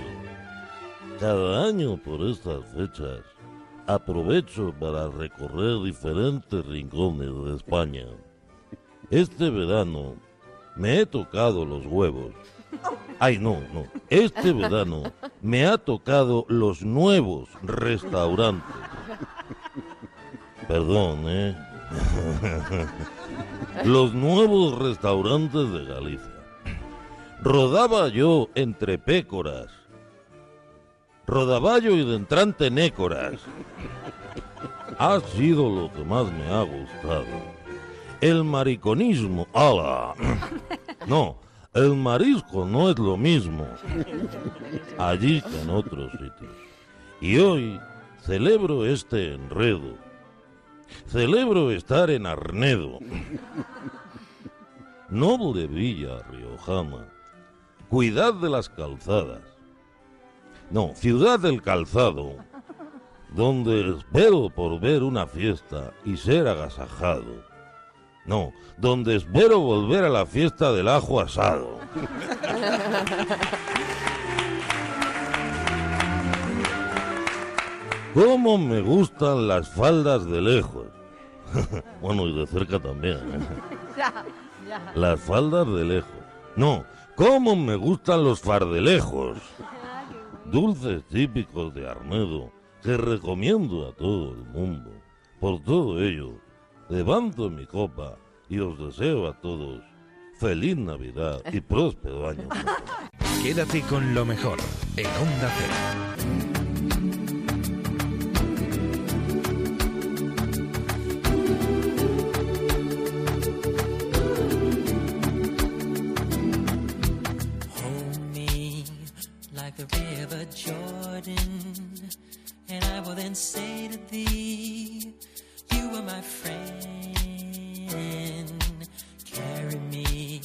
cada año por estas fechas aprovecho para recorrer diferentes rincones de España. Este verano me he tocado los huevos. Ay, no, no. Este verano me ha tocado los nuevos restaurantes. Perdón, ¿eh? Los nuevos restaurantes de Galicia. Rodaba yo entre pécoras. Rodaballo y de entrante nécoras. Ha sido lo que más me ha gustado. El mariconismo, ala. No, el marisco no es lo mismo allí que en otros sitios. Y hoy celebro este enredo. Celebro estar en Arnedo, noble villa riojana. Cuidad de las calzadas. No, ciudad del calzado, donde espero por ver una fiesta y ser agasajado. No, donde espero volver a la fiesta del ajo asado. ¿Cómo me gustan las faldas de lejos? bueno, y de cerca también. ¿eh? Las faldas de lejos. No, ¿cómo me gustan los fardelejos? Dulces típicos de Arnedo que recomiendo a todo el mundo. Por todo ello, levanto mi copa y os deseo a todos feliz Navidad y próspero año. Quédate con lo mejor en Onda Cero. Then say to thee, You are my friend. Carry me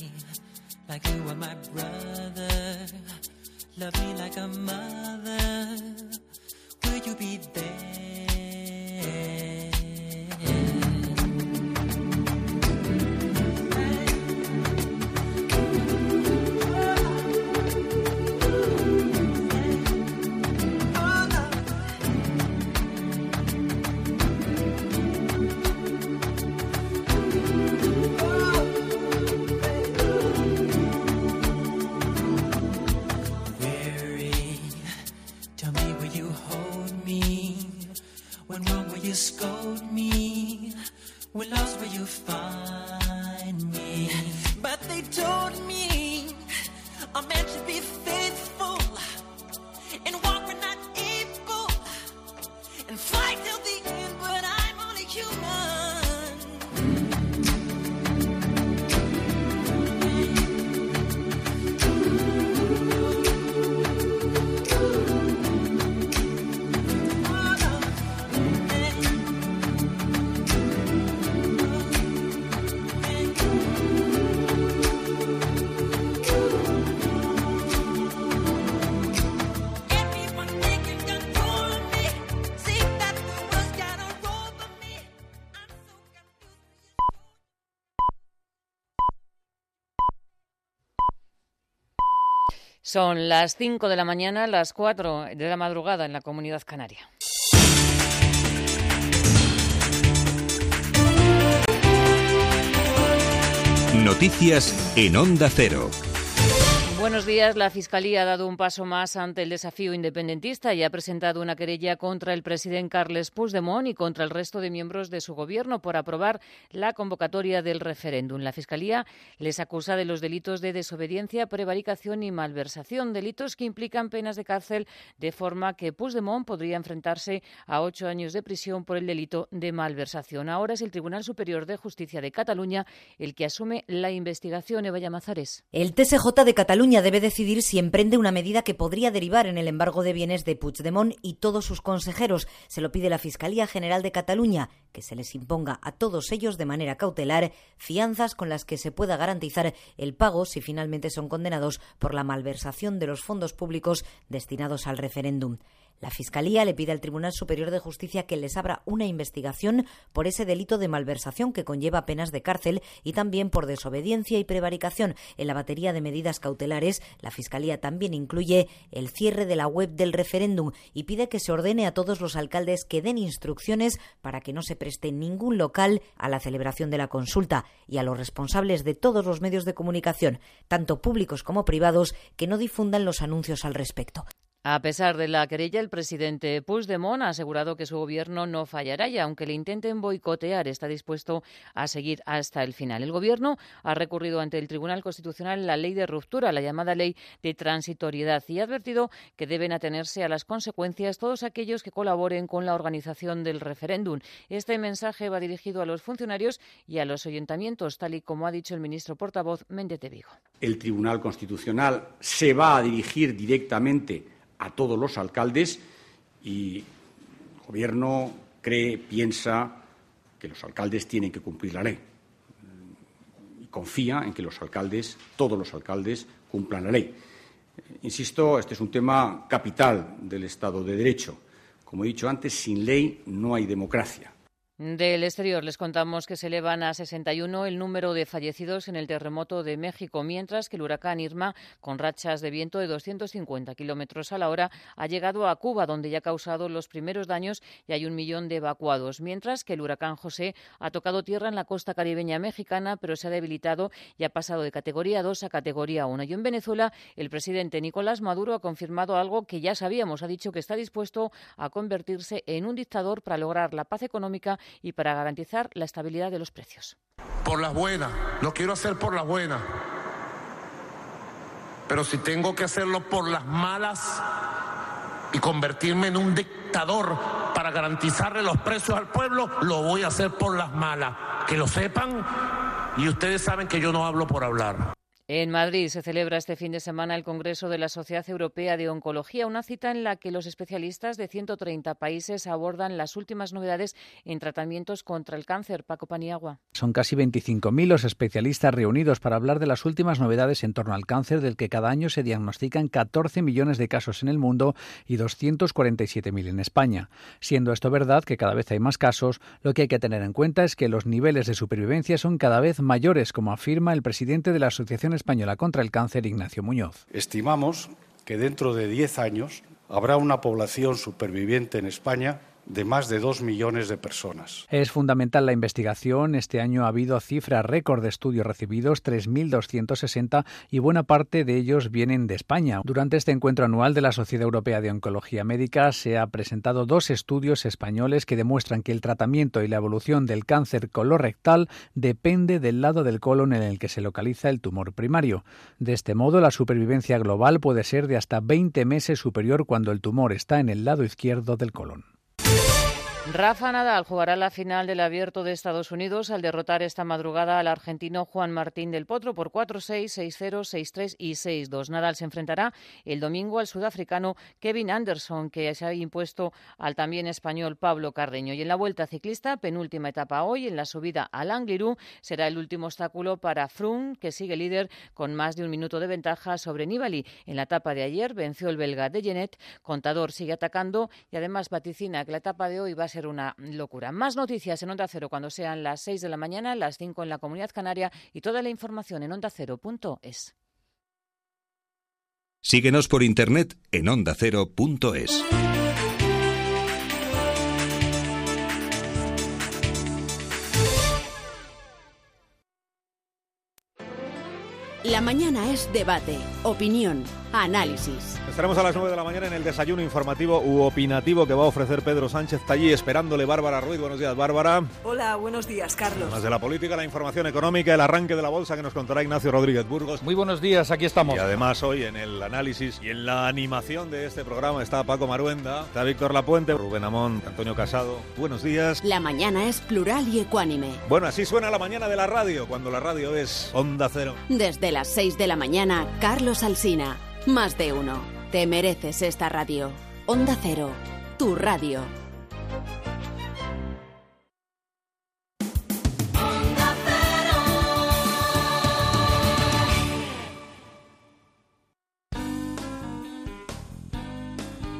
like you are my brother. Love me like a mother. Will you be there? You scold me? When lost will you find Son las 5 de la mañana, las 4 de la madrugada en la comunidad canaria. Noticias en Onda Cero. Bueno, Buenos días. La Fiscalía ha dado un paso más ante el desafío independentista y ha presentado una querella contra el presidente Carles Puigdemont y contra el resto de miembros de su gobierno por aprobar la convocatoria del referéndum. La Fiscalía les acusa de los delitos de desobediencia, prevaricación y malversación, delitos que implican penas de cárcel, de forma que Puigdemont podría enfrentarse a ocho años de prisión por el delito de malversación. Ahora es el Tribunal Superior de Justicia de Cataluña el que asume la investigación. Eva Llamazares. El TSJ de Cataluña debe decidir si emprende una medida que podría derivar en el embargo de bienes de Puigdemont y todos sus consejeros. Se lo pide la Fiscalía General de Cataluña, que se les imponga a todos ellos de manera cautelar fianzas con las que se pueda garantizar el pago si finalmente son condenados por la malversación de los fondos públicos destinados al referéndum. La Fiscalía le pide al Tribunal Superior de Justicia que les abra una investigación por ese delito de malversación que conlleva penas de cárcel y también por desobediencia y prevaricación. En la batería de medidas cautelares, la Fiscalía también incluye el cierre de la web del referéndum y pide que se ordene a todos los alcaldes que den instrucciones para que no se preste ningún local a la celebración de la consulta y a los responsables de todos los medios de comunicación, tanto públicos como privados, que no difundan los anuncios al respecto. A pesar de la querella, el presidente Puigdemont ha asegurado que su gobierno no fallará y aunque le intenten boicotear, está dispuesto a seguir hasta el final. El gobierno ha recurrido ante el Tribunal Constitucional la ley de ruptura, la llamada ley de transitoriedad, y ha advertido que deben atenerse a las consecuencias todos aquellos que colaboren con la organización del referéndum. Este mensaje va dirigido a los funcionarios y a los ayuntamientos, tal y como ha dicho el ministro portavoz Méndez de Vigo. El Tribunal Constitucional se va a dirigir directamente a todos los alcaldes y el Gobierno cree, piensa que los alcaldes tienen que cumplir la ley y confía en que los alcaldes, todos los alcaldes, cumplan la ley. Insisto, este es un tema capital del Estado de Derecho. Como he dicho antes, sin ley no hay democracia. Del exterior les contamos que se elevan a 61 el número de fallecidos en el terremoto de México, mientras que el huracán Irma, con rachas de viento de 250 kilómetros a la hora, ha llegado a Cuba, donde ya ha causado los primeros daños y hay un millón de evacuados. Mientras que el huracán José ha tocado tierra en la costa caribeña mexicana, pero se ha debilitado y ha pasado de categoría 2 a categoría 1. Y en Venezuela, el presidente Nicolás Maduro ha confirmado algo que ya sabíamos. Ha dicho que está dispuesto a convertirse en un dictador para lograr la paz económica y para garantizar la estabilidad de los precios. Por las buenas, lo quiero hacer por las buenas. Pero si tengo que hacerlo por las malas y convertirme en un dictador para garantizarle los precios al pueblo, lo voy a hacer por las malas. Que lo sepan y ustedes saben que yo no hablo por hablar. En Madrid se celebra este fin de semana el Congreso de la Sociedad Europea de Oncología, una cita en la que los especialistas de 130 países abordan las últimas novedades en tratamientos contra el cáncer. Paco Paniagua. Son casi 25.000 los especialistas reunidos para hablar de las últimas novedades en torno al cáncer, del que cada año se diagnostican 14 millones de casos en el mundo y 247.000 en España. Siendo esto verdad que cada vez hay más casos, lo que hay que tener en cuenta es que los niveles de supervivencia son cada vez mayores, como afirma el presidente de la Asociación Española contra el Cáncer, Ignacio Muñoz. Estimamos que dentro de 10 años habrá una población superviviente en España de más de dos millones de personas. Es fundamental la investigación. Este año ha habido cifras récord de estudios recibidos, 3.260, y buena parte de ellos vienen de España. Durante este encuentro anual de la Sociedad Europea de Oncología Médica se han presentado dos estudios españoles que demuestran que el tratamiento y la evolución del cáncer colorectal depende del lado del colon en el que se localiza el tumor primario. De este modo, la supervivencia global puede ser de hasta 20 meses superior cuando el tumor está en el lado izquierdo del colon. Rafa Nadal jugará la final del Abierto de Estados Unidos al derrotar esta madrugada al argentino Juan Martín del Potro por 4-6, 6-0, 6-3 y 6-2. Nadal se enfrentará el domingo al sudafricano Kevin Anderson, que se ha impuesto al también español Pablo Carreño. Y en la vuelta ciclista, penúltima etapa hoy, en la subida al Angliru, será el último obstáculo para Froome, que sigue líder con más de un minuto de ventaja sobre Nibali. En la etapa de ayer venció el belga de Genet, Contador sigue atacando y además vaticina que la etapa de hoy va a ser una locura. Más noticias en Onda Cero cuando sean las 6 de la mañana, las 5 en la Comunidad Canaria y toda la información en ondacero.es. Síguenos por internet en ondacero.es. mañana es debate, opinión, análisis. Estaremos a las 9 de la mañana en el desayuno informativo u opinativo que va a ofrecer Pedro Sánchez. Está allí esperándole Bárbara Ruiz. Buenos días, Bárbara. Hola, buenos días, Carlos. Más de la política, la información económica, el arranque de la bolsa que nos contará Ignacio Rodríguez Burgos. Muy buenos días, aquí estamos. Y además hoy en el análisis y en la animación de este programa está Paco Maruenda, está Víctor Lapuente, Rubén Amón, Antonio Casado. Buenos días. La mañana es plural y ecuánime. Bueno, así suena la mañana de la radio, cuando la radio es Onda Cero. Desde las 6 de la mañana, Carlos Alsina. Más de uno. Te mereces esta radio. Onda Cero, tu radio.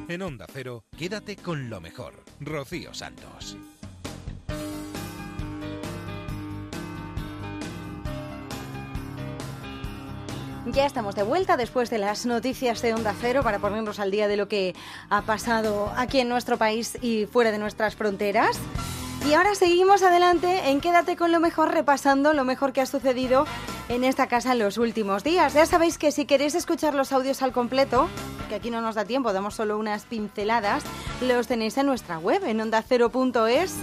En Onda Cero, quédate con lo mejor. Rocío Santos. Ya estamos de vuelta después de las noticias de Onda Cero para ponernos al día de lo que ha pasado aquí en nuestro país y fuera de nuestras fronteras. Y ahora seguimos adelante en Quédate con lo mejor, repasando lo mejor que ha sucedido en esta casa en los últimos días. Ya sabéis que si queréis escuchar los audios al completo, que aquí no nos da tiempo, damos solo unas pinceladas, los tenéis en nuestra web, en ondacero.es.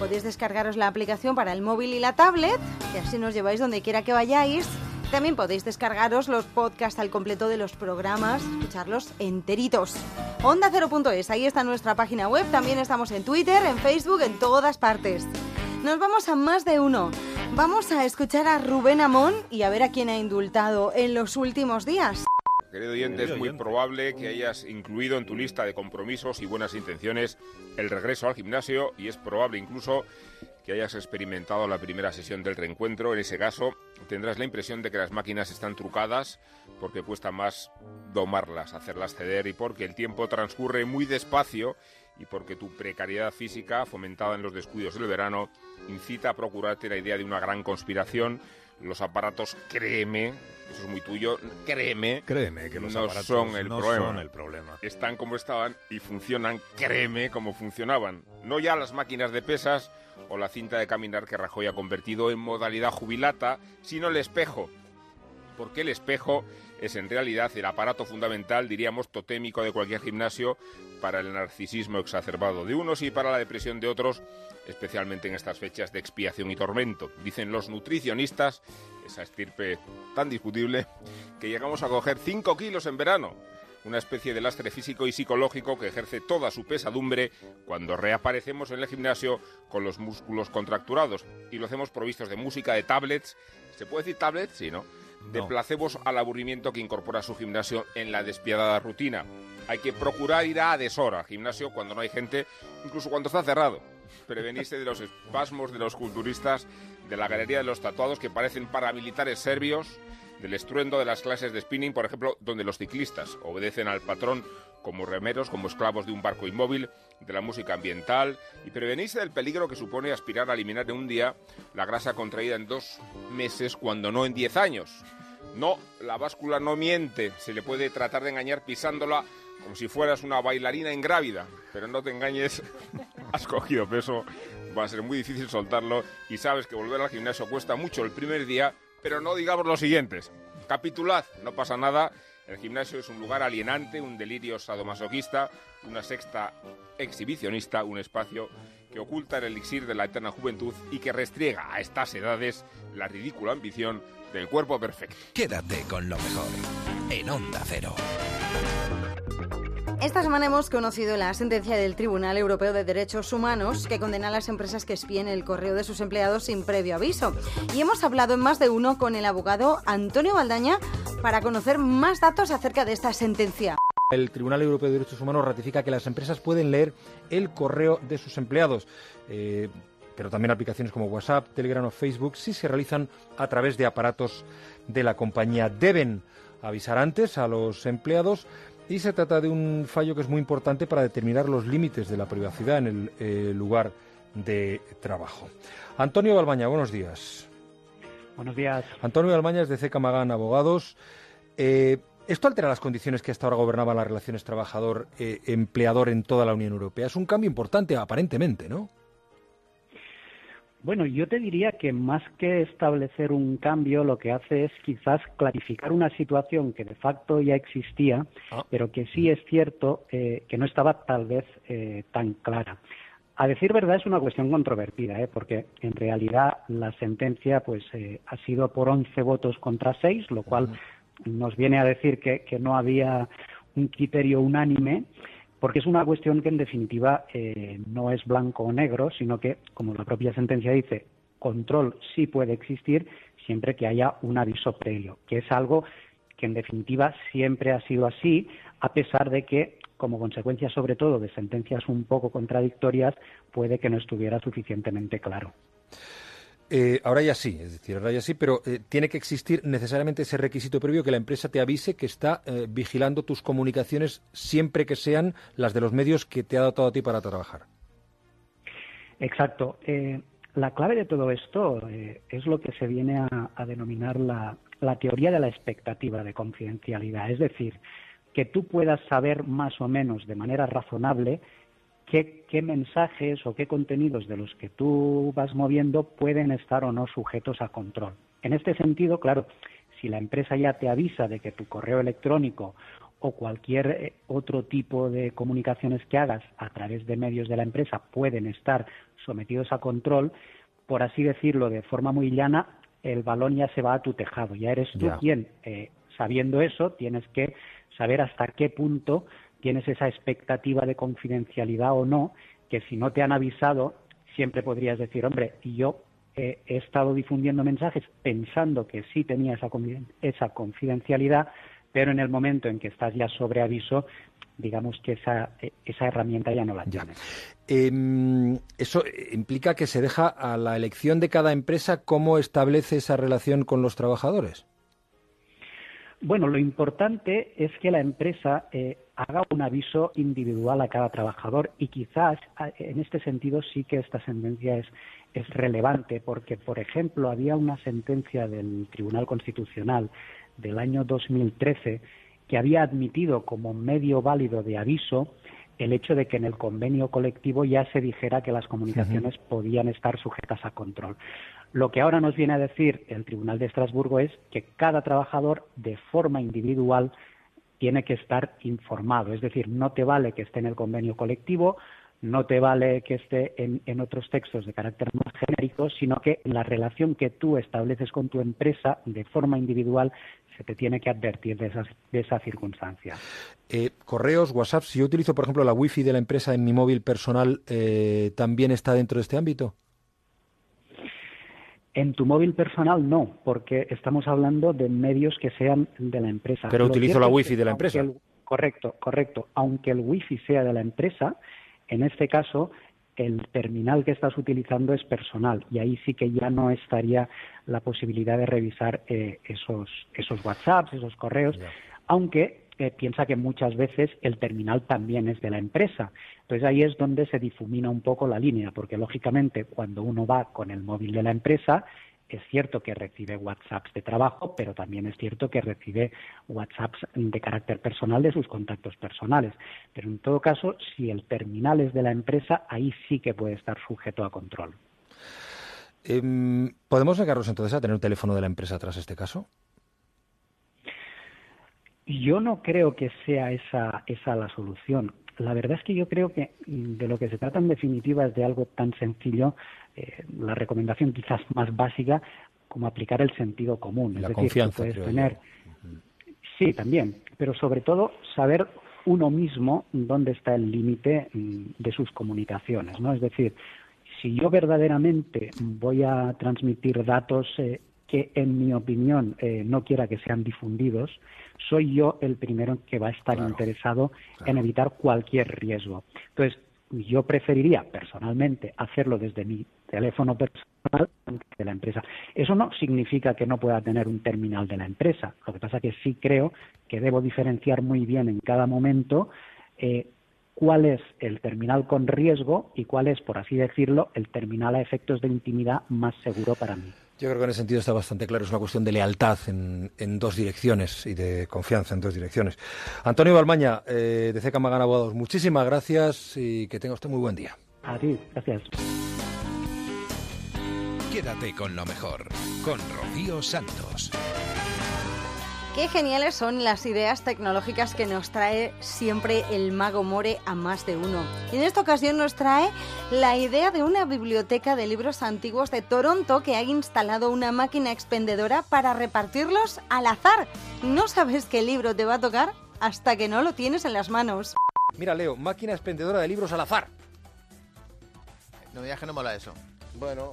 Podéis descargaros la aplicación para el móvil y la tablet, y así nos lleváis donde quiera que vayáis. También podéis descargaros los podcasts al completo de los programas, escucharlos enteritos. Onda 0.es, ahí está nuestra página web, también estamos en Twitter, en Facebook, en todas partes. Nos vamos a más de uno. Vamos a escuchar a Rubén Amón y a ver a quién ha indultado en los últimos días. Querido oyente, es muy probable que hayas incluido en tu lista de compromisos y buenas intenciones el regreso al gimnasio y es probable incluso que hayas experimentado la primera sesión del reencuentro. En ese caso, tendrás la impresión de que las máquinas están trucadas porque cuesta más domarlas, hacerlas ceder y porque el tiempo transcurre muy despacio y porque tu precariedad física, fomentada en los descuidos del verano, incita a procurarte la idea de una gran conspiración. Los aparatos, créeme, eso es muy tuyo, créeme, Créeme que los no aparatos son el no problema. son el problema. Están como estaban y funcionan, créeme, como funcionaban. No ya las máquinas de pesas o la cinta de caminar que Rajoy ha convertido en modalidad jubilata, sino el espejo. Porque el espejo es en realidad el aparato fundamental, diríamos, totémico de cualquier gimnasio para el narcisismo exacerbado de unos y para la depresión de otros, especialmente en estas fechas de expiación y tormento. Dicen los nutricionistas, esa estirpe tan discutible, que llegamos a coger 5 kilos en verano, una especie de lastre físico y psicológico que ejerce toda su pesadumbre cuando reaparecemos en el gimnasio con los músculos contracturados y lo hacemos provistos de música, de tablets, ¿se puede decir tablets? Sí, ¿no? De No. placebos al aburrimiento que incorpora su gimnasio en la despiadada rutina. Hay que procurar ir a deshora al gimnasio cuando no hay gente, incluso cuando está cerrado. Prevenirse de los espasmos de los culturistas, de la galería de los tatuados que parecen paramilitares serbios, del estruendo de las clases de spinning, por ejemplo, donde los ciclistas obedecen al patrón como remeros, como esclavos de un barco inmóvil, de la música ambiental y prevenirse del peligro que supone aspirar a eliminar en un día la grasa contraída en dos meses cuando no en diez años. No, la báscula no miente, se le puede tratar de engañar pisándola como si fueras una bailarina ingrávida, pero no te engañes, has cogido peso, va a ser muy difícil soltarlo y sabes que volver al gimnasio cuesta mucho el primer día, pero no digamos los siguientes. Capitulad, no pasa nada. El gimnasio es un lugar alienante, un delirio sadomasoquista, una sexta exhibicionista, un espacio que oculta el elixir de la eterna juventud y que restriega a estas edades la ridícula ambición del cuerpo perfecto. Quédate con lo mejor. En Onda Cero. Esta semana hemos conocido la sentencia del Tribunal Europeo de Derechos Humanos que condena a las empresas que espíen el correo de sus empleados sin previo aviso. Y hemos hablado en más de uno con el abogado Antonio Baldaña para conocer más datos acerca de esta sentencia. El Tribunal Europeo de Derechos Humanos ratifica que las empresas pueden leer el correo de sus empleados. eh, pero también aplicaciones como WhatsApp, Telegram o Facebook, si se realizan a través de aparatos de la compañía. Deben avisar antes a los empleados y se trata de un fallo que es muy importante para determinar los límites de la privacidad en el eh, lugar de trabajo. Antonio Balbaña, buenos días. Buenos días. Antonio Balbaña es de C. Magán Abogados. Eh, ¿Esto altera las condiciones que hasta ahora gobernaban las relaciones trabajador-empleador en toda la Unión Europea? Es un cambio importante, aparentemente, ¿no? Bueno, yo te diría que más que establecer un cambio, lo que hace es quizás clarificar una situación que de facto ya existía, Ah. pero que sí es cierto eh, que no estaba tal vez eh, tan clara. A decir verdad es una cuestión controvertida, ¿eh? porque en realidad la sentencia pues eh, ha sido por 11 votos contra 6, lo cual nos viene a decir que, que no había un criterio unánime, porque es una cuestión que en definitiva eh, no es blanco o negro, sino que, como la propia sentencia dice, control sí puede existir siempre que haya un aviso previo, que es algo que en definitiva siempre ha sido así, a pesar de que, como consecuencia sobre todo de sentencias un poco contradictorias, puede que no estuviera suficientemente claro. Eh, ahora ya sí, es decir, ahora ya sí, pero eh, tiene que existir necesariamente ese requisito previo que la empresa te avise que está eh, vigilando tus comunicaciones siempre que sean las de los medios que te ha dotado a ti para trabajar. Exacto. La clave de todo esto es lo que se viene a, a denominar la, la teoría de la expectativa de confidencialidad. Es decir, que tú puedas saber más o menos de manera razonable qué, qué mensajes o qué contenidos de los que tú vas moviendo pueden estar o no sujetos a control. En este sentido, claro, si la empresa ya te avisa de que tu correo electrónico o cualquier eh, otro tipo de comunicaciones que hagas a través de medios de la empresa pueden estar sometidos a control, por así decirlo de forma muy llana, el balón ya se va a tu tejado. Ya eres tú quien, eh, sabiendo eso, tienes que saber hasta qué punto tienes esa expectativa de confidencialidad o no, que si no te han avisado, siempre podrías decir, hombre, y yo eh, he estado difundiendo mensajes pensando que sí tenía esa, confiden- esa confidencialidad, pero en el momento en que estás ya sobre aviso, digamos que esa, esa herramienta ya no la tienes. Em, eso implica que se deja a la elección de cada empresa cómo establece esa relación con los trabajadores. Bueno, lo importante es que la empresa eh, haga un aviso individual a cada trabajador y quizás a- en este sentido sí que esta sentencia es, es relevante porque, por ejemplo, había una sentencia del Tribunal Constitucional del año 2013 que había admitido como medio válido de aviso el hecho de que en el convenio colectivo ya se dijera que las comunicaciones podían estar sujetas a control. Lo que ahora nos viene a decir el Tribunal de Estrasburgo es que cada trabajador, de forma individual, tiene que estar informado. Es decir, no te vale que esté en el convenio colectivo, no te vale que esté en, otros textos de carácter más genérico, sino que en la relación que tú estableces con tu empresa, de forma individual, se te tiene que advertir de, esas, de esa circunstancia. Eh, correos, WhatsApp, si yo utilizo, por ejemplo, la wifi de la empresa en mi móvil personal, eh, ¿también está dentro de este ámbito? En tu móvil personal no, porque estamos hablando de medios que sean de la empresa. Pero Lo utilizo la wifi de la empresa. el- correcto, correcto. Aunque el wifi sea de la empresa, en este caso el terminal que estás utilizando es personal y ahí sí que ya no estaría la posibilidad de revisar eh, esos, esos WhatsApps, esos correos, aunque eh, piensa que muchas veces el terminal también es de la empresa. Entonces ahí es donde se difumina un poco la línea, porque lógicamente cuando uno va con el móvil de la empresa, es cierto que recibe WhatsApps de trabajo, pero también es cierto que recibe WhatsApps de carácter personal de sus contactos personales. Pero en todo caso, si el terminal es de la empresa, ahí sí que puede estar sujeto a control. Em, ¿Podemos negarnos entonces a tener un teléfono de la empresa tras este caso? Yo no creo que sea esa, esa la solución. La verdad es que yo creo que mm, de lo que se trata en definitiva es de algo tan sencillo, eh, la recomendación quizás más básica, como aplicar el sentido común. La es decir, tú puedes tener, sí, también, pero sobre todo saber uno mismo dónde está el límite mm, de sus comunicaciones, ¿no? Es decir, si yo verdaderamente voy a transmitir datos eh, que, en mi opinión, eh, no quiera que sean difundidos, soy yo el primero que va a estar interesado en evitar cualquier riesgo. Entonces, yo preferiría personalmente hacerlo desde mi teléfono personal de la empresa. Eso no significa que no pueda tener un terminal de la empresa. Lo que pasa que sí creo que debo diferenciar muy bien en cada momento eh, cuál es el terminal con riesgo y cuál es, por así decirlo, el terminal a efectos de intimidad más seguro para mí. Yo creo que en ese sentido está bastante claro. Es una cuestión de lealtad en, en dos direcciones y de confianza en dos direcciones. Antonio Balmaña, eh, de CECA Magana Abogados, muchísimas gracias y que tenga usted muy buen día. A ti, gracias. Quédate con lo mejor, con Rocío Santos. Qué geniales son las ideas tecnológicas que nos trae siempre el mago More a más de uno. Y en esta ocasión nos trae la idea de una biblioteca de libros antiguos de Toronto que ha instalado una máquina expendedora para repartirlos al azar. No sabes qué libro te va a tocar hasta que no lo tienes en las manos. Mira, Leo, máquina expendedora de libros al azar. No me digas que no mola eso. Bueno,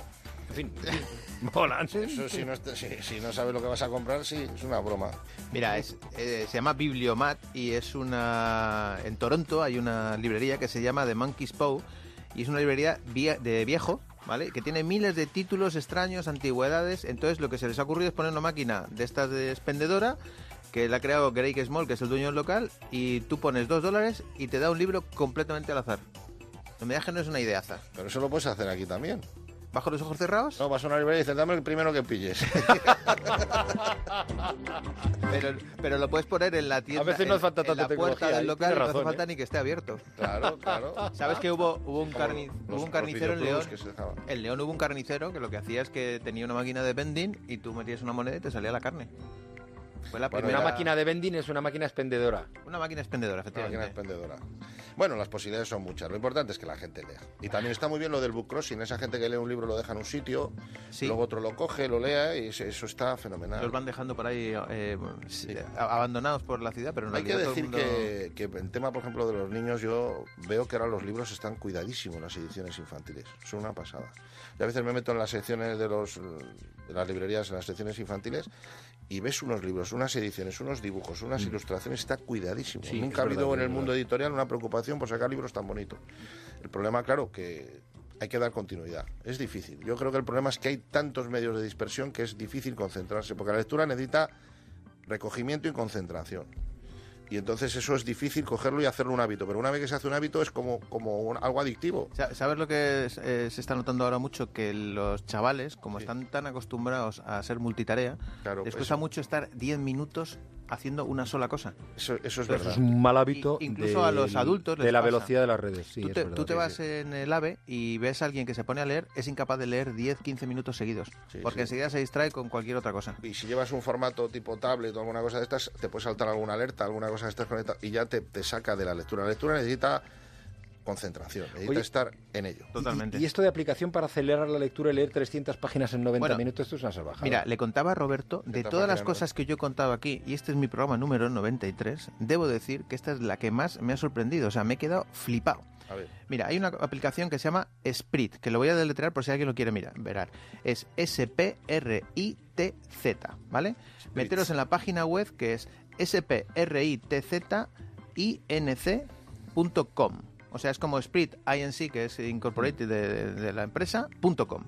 En fin, molan. eso si no, si, si no sabes lo que vas a comprar, sí, es una broma. Mira, es, eh, se llama Bibliomat y es una... En Toronto hay una librería que se llama The Monkey's Paw y es una librería vie- de viejo, ¿vale? Que tiene miles de títulos extraños, antigüedades. Entonces lo que se les ha ocurrido es poner una máquina de estas de expendedora que la ha creado Greg Small, que es el dueño del local, y tú pones dos dólares y te da un libro completamente al azar. No me digas que no es una ideaza. Pero eso lo puedes hacer aquí también. ¿Bajo los ojos cerrados? No, vas a una librería y dices, dame el primero que pilles. Pero, pero lo puedes poner en la tienda. A veces no hace falta en tanta la puerta del local, Tienes no hace razón, falta ¿eh? ni que esté abierto. Claro, claro. ¿Sabes que hubo, hubo un, Como carni- los- hubo un los carnicero en León? En León hubo un carnicero que lo que hacía es que tenía una máquina de vending y tú metías una moneda y te salía la carne. Fue la Bueno, primera Una máquina de vending es una máquina expendedora. Una máquina expendedora, Una máquina efectivamente. expendedora. Bueno, las posibilidades son muchas. Lo importante es que la gente lea. Y también está muy bien lo del book crossing. Esa gente que lee un libro lo deja en un sitio, luego otro lo coge, lo lea y eso está fenomenal. Los van dejando por ahí eh, a- abandonados por la ciudad, pero en Hay que decir mundo- que, que en tema, por ejemplo, de los niños, yo veo que ahora los libros están cuidadísimos las ediciones infantiles. Son una pasada. Y a veces me meto en las secciones de, los, de las librerías, en las secciones infantiles, y ves unos libros, unas ediciones, unos dibujos, unas ilustraciones, está cuidadísimo. Mm. Sí, Nunca ha habido verdad, en el mundo verdad. editorial una preocupación por sacar libros tan bonitos. El problema, claro, que hay que dar continuidad. Es difícil. Yo creo que el problema es que hay tantos medios de dispersión que es difícil concentrarse, porque la lectura necesita recogimiento y concentración. Y entonces eso es difícil cogerlo y hacerlo un hábito. Pero una vez que se hace un hábito es como, como un- algo adictivo. Sa- ¿Sabes lo que es- eh, se está notando ahora mucho? Que los chavales, como están tan acostumbrados a ser multitarea, Claro, les eso. cuesta mucho estar 10 minutos haciendo una sola cosa. Eso, eso es Eso es un mal hábito incluso a los adultos les de la pasa. velocidad de las redes. Sí, tú es te, verdad, tú te sí, vas sí. en el AVE y ves a alguien que se pone a leer, es incapaz de leer 10, 15 minutos seguidos. porque sí. enseguida se distrae con cualquier otra cosa. Y si llevas un formato tipo tablet o alguna cosa de estas, te puede saltar alguna alerta, alguna cosa de estas conectadas y ya te, te saca de la lectura. La lectura necesita concentración, necesita Oye, estar en ello. Totalmente. Y esto de aplicación para acelerar la lectura y leer 300 páginas en 90 Bueno, minutos, esto es una salvajada. Mira, le contaba a Roberto, de todas las cosas que yo he contado aquí, y este es mi programa número 93, debo decir que esta es la que más me ha sorprendido. O sea, me he quedado flipado. A ver. Mira, hay una aplicación que se llama Sprit, que lo voy a deletrear por si alguien lo quiere mirar. Verar. Es S-P-R-I-T-Z, ¿vale? Meteros en la página web que es S-P-R-I-T-Z-I-N-C.com. O sea, es como Sprit INC, que es Incorporated de, de la empresa, punto .com.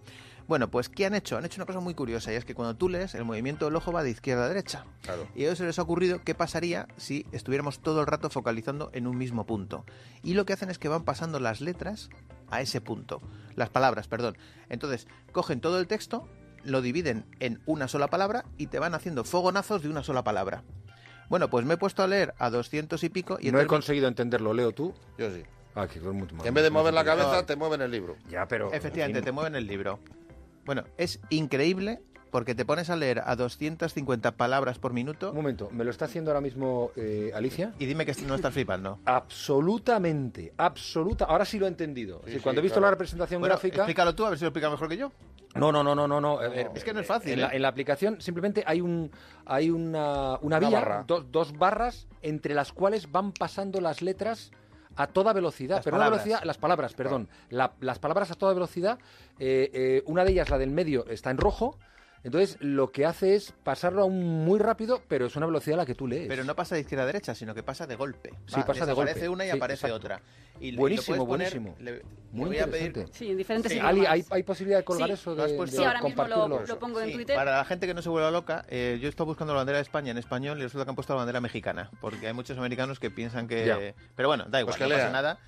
Bueno, pues ¿qué han hecho? Han hecho una cosa muy curiosa y es que cuando tú lees, el movimiento del ojo va de izquierda a derecha. Claro. Y a ellos se les ha ocurrido qué pasaría si estuviéramos todo el rato focalizando en un mismo punto. Y lo que hacen es que van pasando las letras a ese punto. Las palabras, perdón. Entonces, cogen todo el texto, lo dividen en una sola palabra y te van haciendo fogonazos de una sola palabra. Bueno, pues me he puesto a leer a 200 y pico y no he conseguido entenderlo, Leo, tú. Yo sí. Ah, que es mucho más- En vez de mover la cabeza, te mueven el libro. Ya, pero... Efectivamente, en te mueven el libro. Bueno, es increíble porque te pones a leer a 250 palabras por minuto. Un momento, ¿me lo está haciendo ahora mismo eh, Alicia? Y dime que no estás flipando. Absolutamente, absoluta. Ahora sí lo he entendido. Sí, Sí, sí, cuando he visto claro. la representación Bueno, gráfica... Explícalo tú, a ver si lo explica mejor que yo. No, no, no, no, no, no. eh, Es que no es fácil, En, ¿eh? la, en la aplicación simplemente hay un hay una, una Una vía, barra. do- dos barras entre las cuales van pasando las letras a toda velocidad, Las pero una palabras. velocidad, las palabras, perdón, La- las palabras a toda velocidad. eh, eh, una de ellas, la del medio, está en rojo. Entonces lo que hace es pasarlo a un muy rápido, pero es una velocidad a la que tú lees. Pero no pasa de izquierda a derecha, sino que pasa de golpe. Sí, pasa de golpe. Aparece una y Sí, aparece exacto. otra. Y, lo Buenísimo, poner- buenísimo. le- Muy voy a pedir- interesante. Sí, en diferentes Sí. Ali, ¿hay, hay posibilidad de colgar Sí. eso? De, puesto- de Sí, ahora mismo lo, lo pongo en Twitter. Para la gente que no se vuelva loca, eh, yo estoy buscando la bandera de España en español y resulta que han puesto la bandera mexicana, porque hay muchos americanos que piensan que... Ya. Pero bueno, da igual, Pues que no pasa nada.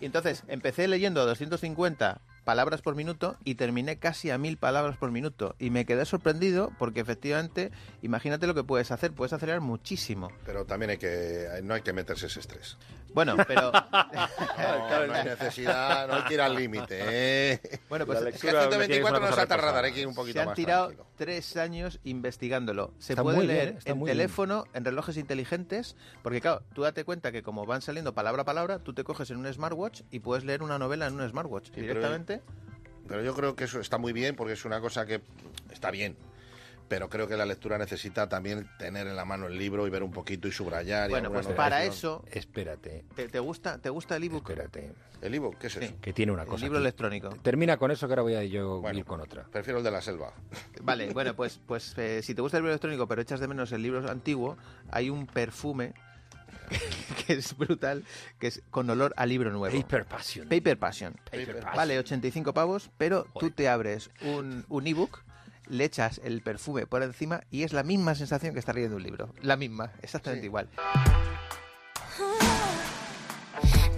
Y entonces, empecé leyendo a 250 palabras por minuto y terminé casi a mil palabras por minuto. Y me quedé sorprendido porque efectivamente, imagínate lo que puedes hacer, puedes acelerar muchísimo. Pero también hay que, no hay que meterse ese estrés. Bueno, pero... no, no hay necesidad, no hay que ir al límite. ¿eh? Bueno, pues es que lectura a me tienes 124 más no salta reposada. radar, Hay que ir un poquito Se han más tirado tranquilo. tres años investigándolo. Se Está puede bien, leer en bien. teléfono, en relojes inteligentes, porque claro, tú date cuenta que como van saliendo palabra a palabra, tú te coges en un smartwatch y puedes leer una novela en un smartwatch Sí, pero- directamente. Pero yo creo que eso está muy bien porque es una cosa que está bien. Pero creo que la lectura necesita también tener en la mano el libro y ver un poquito y subrayar. y Bueno, alguna pues para eso... Espérate. ¿Te, te gusta, ¿Te gusta el ebook? Espérate. ¿El ebook? ¿Qué es eso? Que tiene una El cosa. libro aquí. electrónico. Termina con eso que ahora voy a yo ir con otra. Prefiero el de la selva. Vale, bueno, pues, pues eh, si te gusta el libro electrónico pero echas de menos el libro antiguo, hay un perfume que es brutal, que es con olor a libro nuevo. Paper Passion. Paper Passion. Paper Passion. Vale 85 pavos, pero tú te abres un, un ebook, le echas el perfume por encima y es la misma sensación que estar leyendo un libro. La misma, exactamente igual.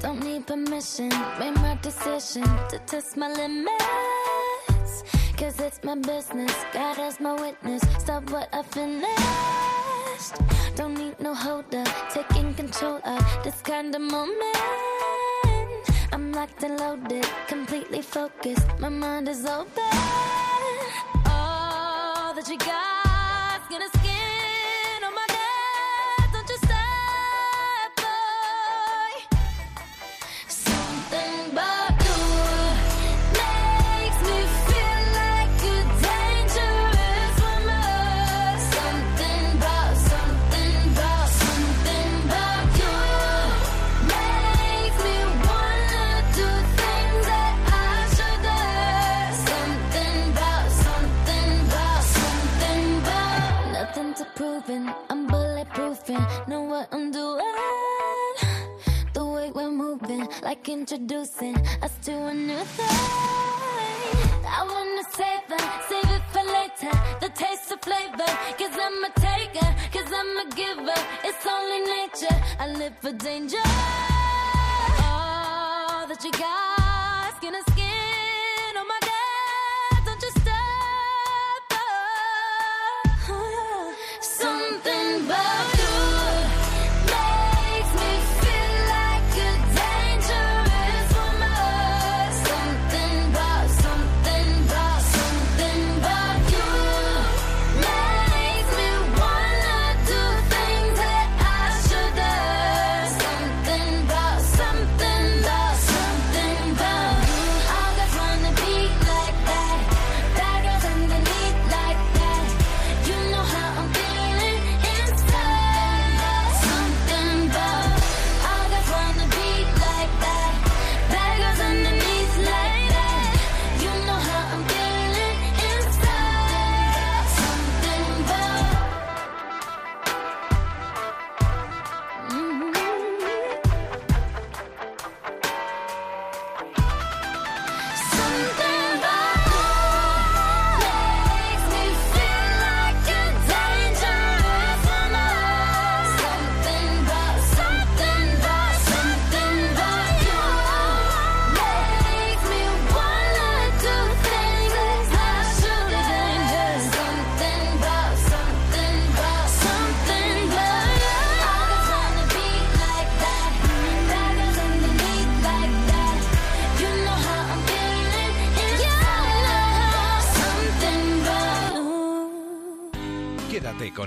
Don't need permission, made my decision to test my limits. Cause it's my business, God as my witness. Stop what I finished. Don't need no holder, taking control of this kind of moment. I'm locked and loaded, completely focused. My mind is open. Like introducing us to a new thing. I wanna save it, save it for later. The taste of flavor, cause I'm a taker, cause I'm a giver. It's only nature, I live for danger. All that you got, skin to skin,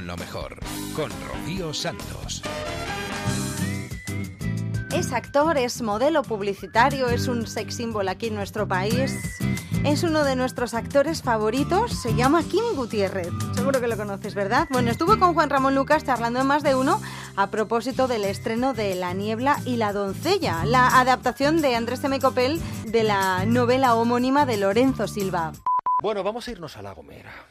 con lo mejor, con Rocío Santos. Es actor, es modelo publicitario, es un sex symbol aquí en nuestro país. Es uno de nuestros actores favoritos, se llama Kim Gutiérrez. Seguro que lo conoces, ¿verdad? Bueno, estuvo con Juan Ramón Lucas charlando en más de uno a propósito del estreno de La niebla y la doncella, la adaptación de Andrés M. Copel de la novela homónima de Lorenzo Silva. Bueno, vamos a irnos a La Gomera.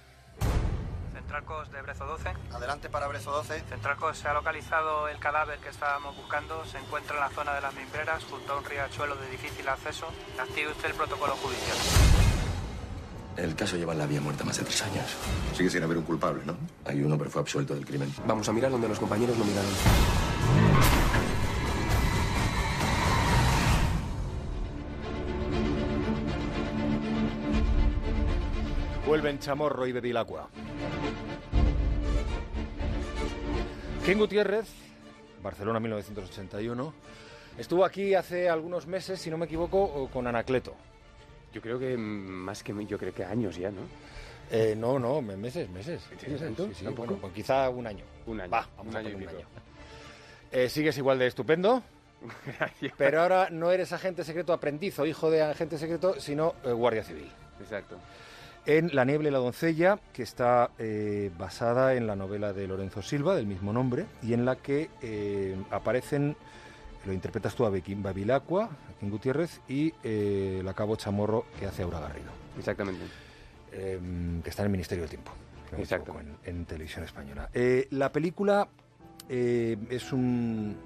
Centralcos de Brezo 12. Adelante para Brezo 12. Centralcos se ha localizado el cadáver que estábamos buscando. Se encuentra en la zona de las mimbreras, junto a un riachuelo de difícil acceso. Active usted el protocolo judicial. El caso lleva en la vía muerta más de tres años. Sigue sin haber un culpable, ¿no? Hay uno, pero fue absuelto del crimen. Vamos a mirar donde los compañeros no miraron. Vuelven Chamorro y Bevilacqua. Ken Gutiérrez, Barcelona 1981, estuvo aquí hace algunos meses, si no me equivoco, con Anacleto. Yo creo que más que yo creo que años ya, ¿no? Eh, no, no, me- meses, meses. ¿Tienes tanto? sí, sí, bueno, pues quizá un año. Un año. Va, vamos Un a año y poner un pico. año. Eh, sigues igual de estupendo. Pero ahora no eres agente secreto aprendiz o hijo de agente secreto, sino eh, guardia civil. Exacto. En La niebla y la doncella, que está eh, basada en la novela de Lorenzo Silva, del mismo nombre, y en la que eh, aparecen, lo interpretas tú a Bequi- Babilacqua, a King Gutiérrez, y eh, la cabo Chamorro, que hace Aura Garrido. Exactamente. Em, que está en el Ministerio del Tiempo. Exacto. En, en televisión española. Eh, la película es un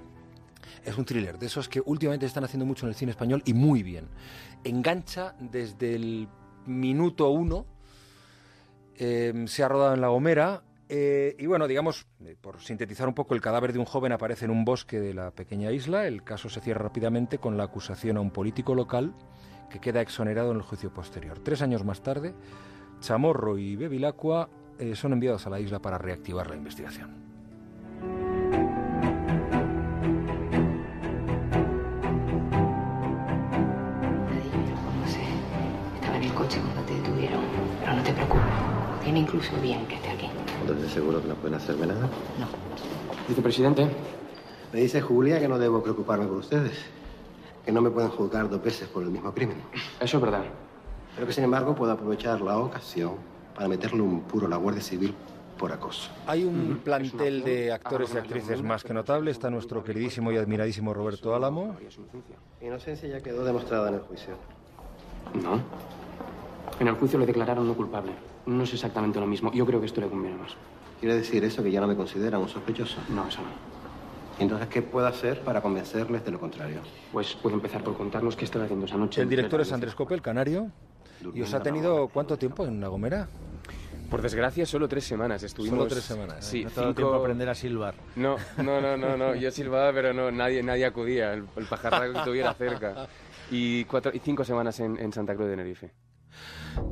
es un thriller de esos que últimamente están haciendo mucho en el cine español y muy bien. Engancha desde el minuto uno. eh, se ha rodado en La Gomera. eh, y bueno, digamos, eh, por sintetizar un poco, el cadáver de un joven aparece en un bosque de la pequeña isla. El caso se cierra rápidamente con la acusación a un político local que queda exonerado en el juicio posterior. Tres años más tarde, Chamorro y Bevilacqua eh, son enviados a la isla para reactivar la investigación. Incluso bien que esté aquí. Entonces seguro que no pueden hacerme nada. No. Vicepresidente. Me dice Julia que no debo preocuparme por ustedes. Que no me pueden juzgar dos veces por el mismo crimen. Eso es verdad. Pero que sin embargo puedo aprovechar la ocasión para meterle un puro a la Guardia Civil por acoso. Hay un plantel de actores y actrices más que notable. Está nuestro queridísimo y admiradísimo Roberto Álamo. Inocencia ya quedó demostrada en el juicio. No. En el juicio le declararon no culpable. No es exactamente lo mismo. Yo creo que esto le conviene más. ¿Quiere decir eso que ya no me consideran un sospechoso? No, eso no. Entonces, ¿qué puedo hacer para convencerles de lo contrario? Pues puedo empezar por contarnos qué estaba haciendo esa noche. El director es Andrés Cope, el canario. ¿Y os ha tenido cuánto tiempo en La Gomera? Por desgracia, solo tres semanas. Estuvimos... Solo tres semanas. Sí, No cinco- tiempo a aprender a silbar. No, no, no, no, no. Yo silbaba, pero no, nadie, nadie acudía. El, el pajarraco que estuviera cerca. Y, cuatro, y cinco semanas en, en Santa Cruz de Tenerife.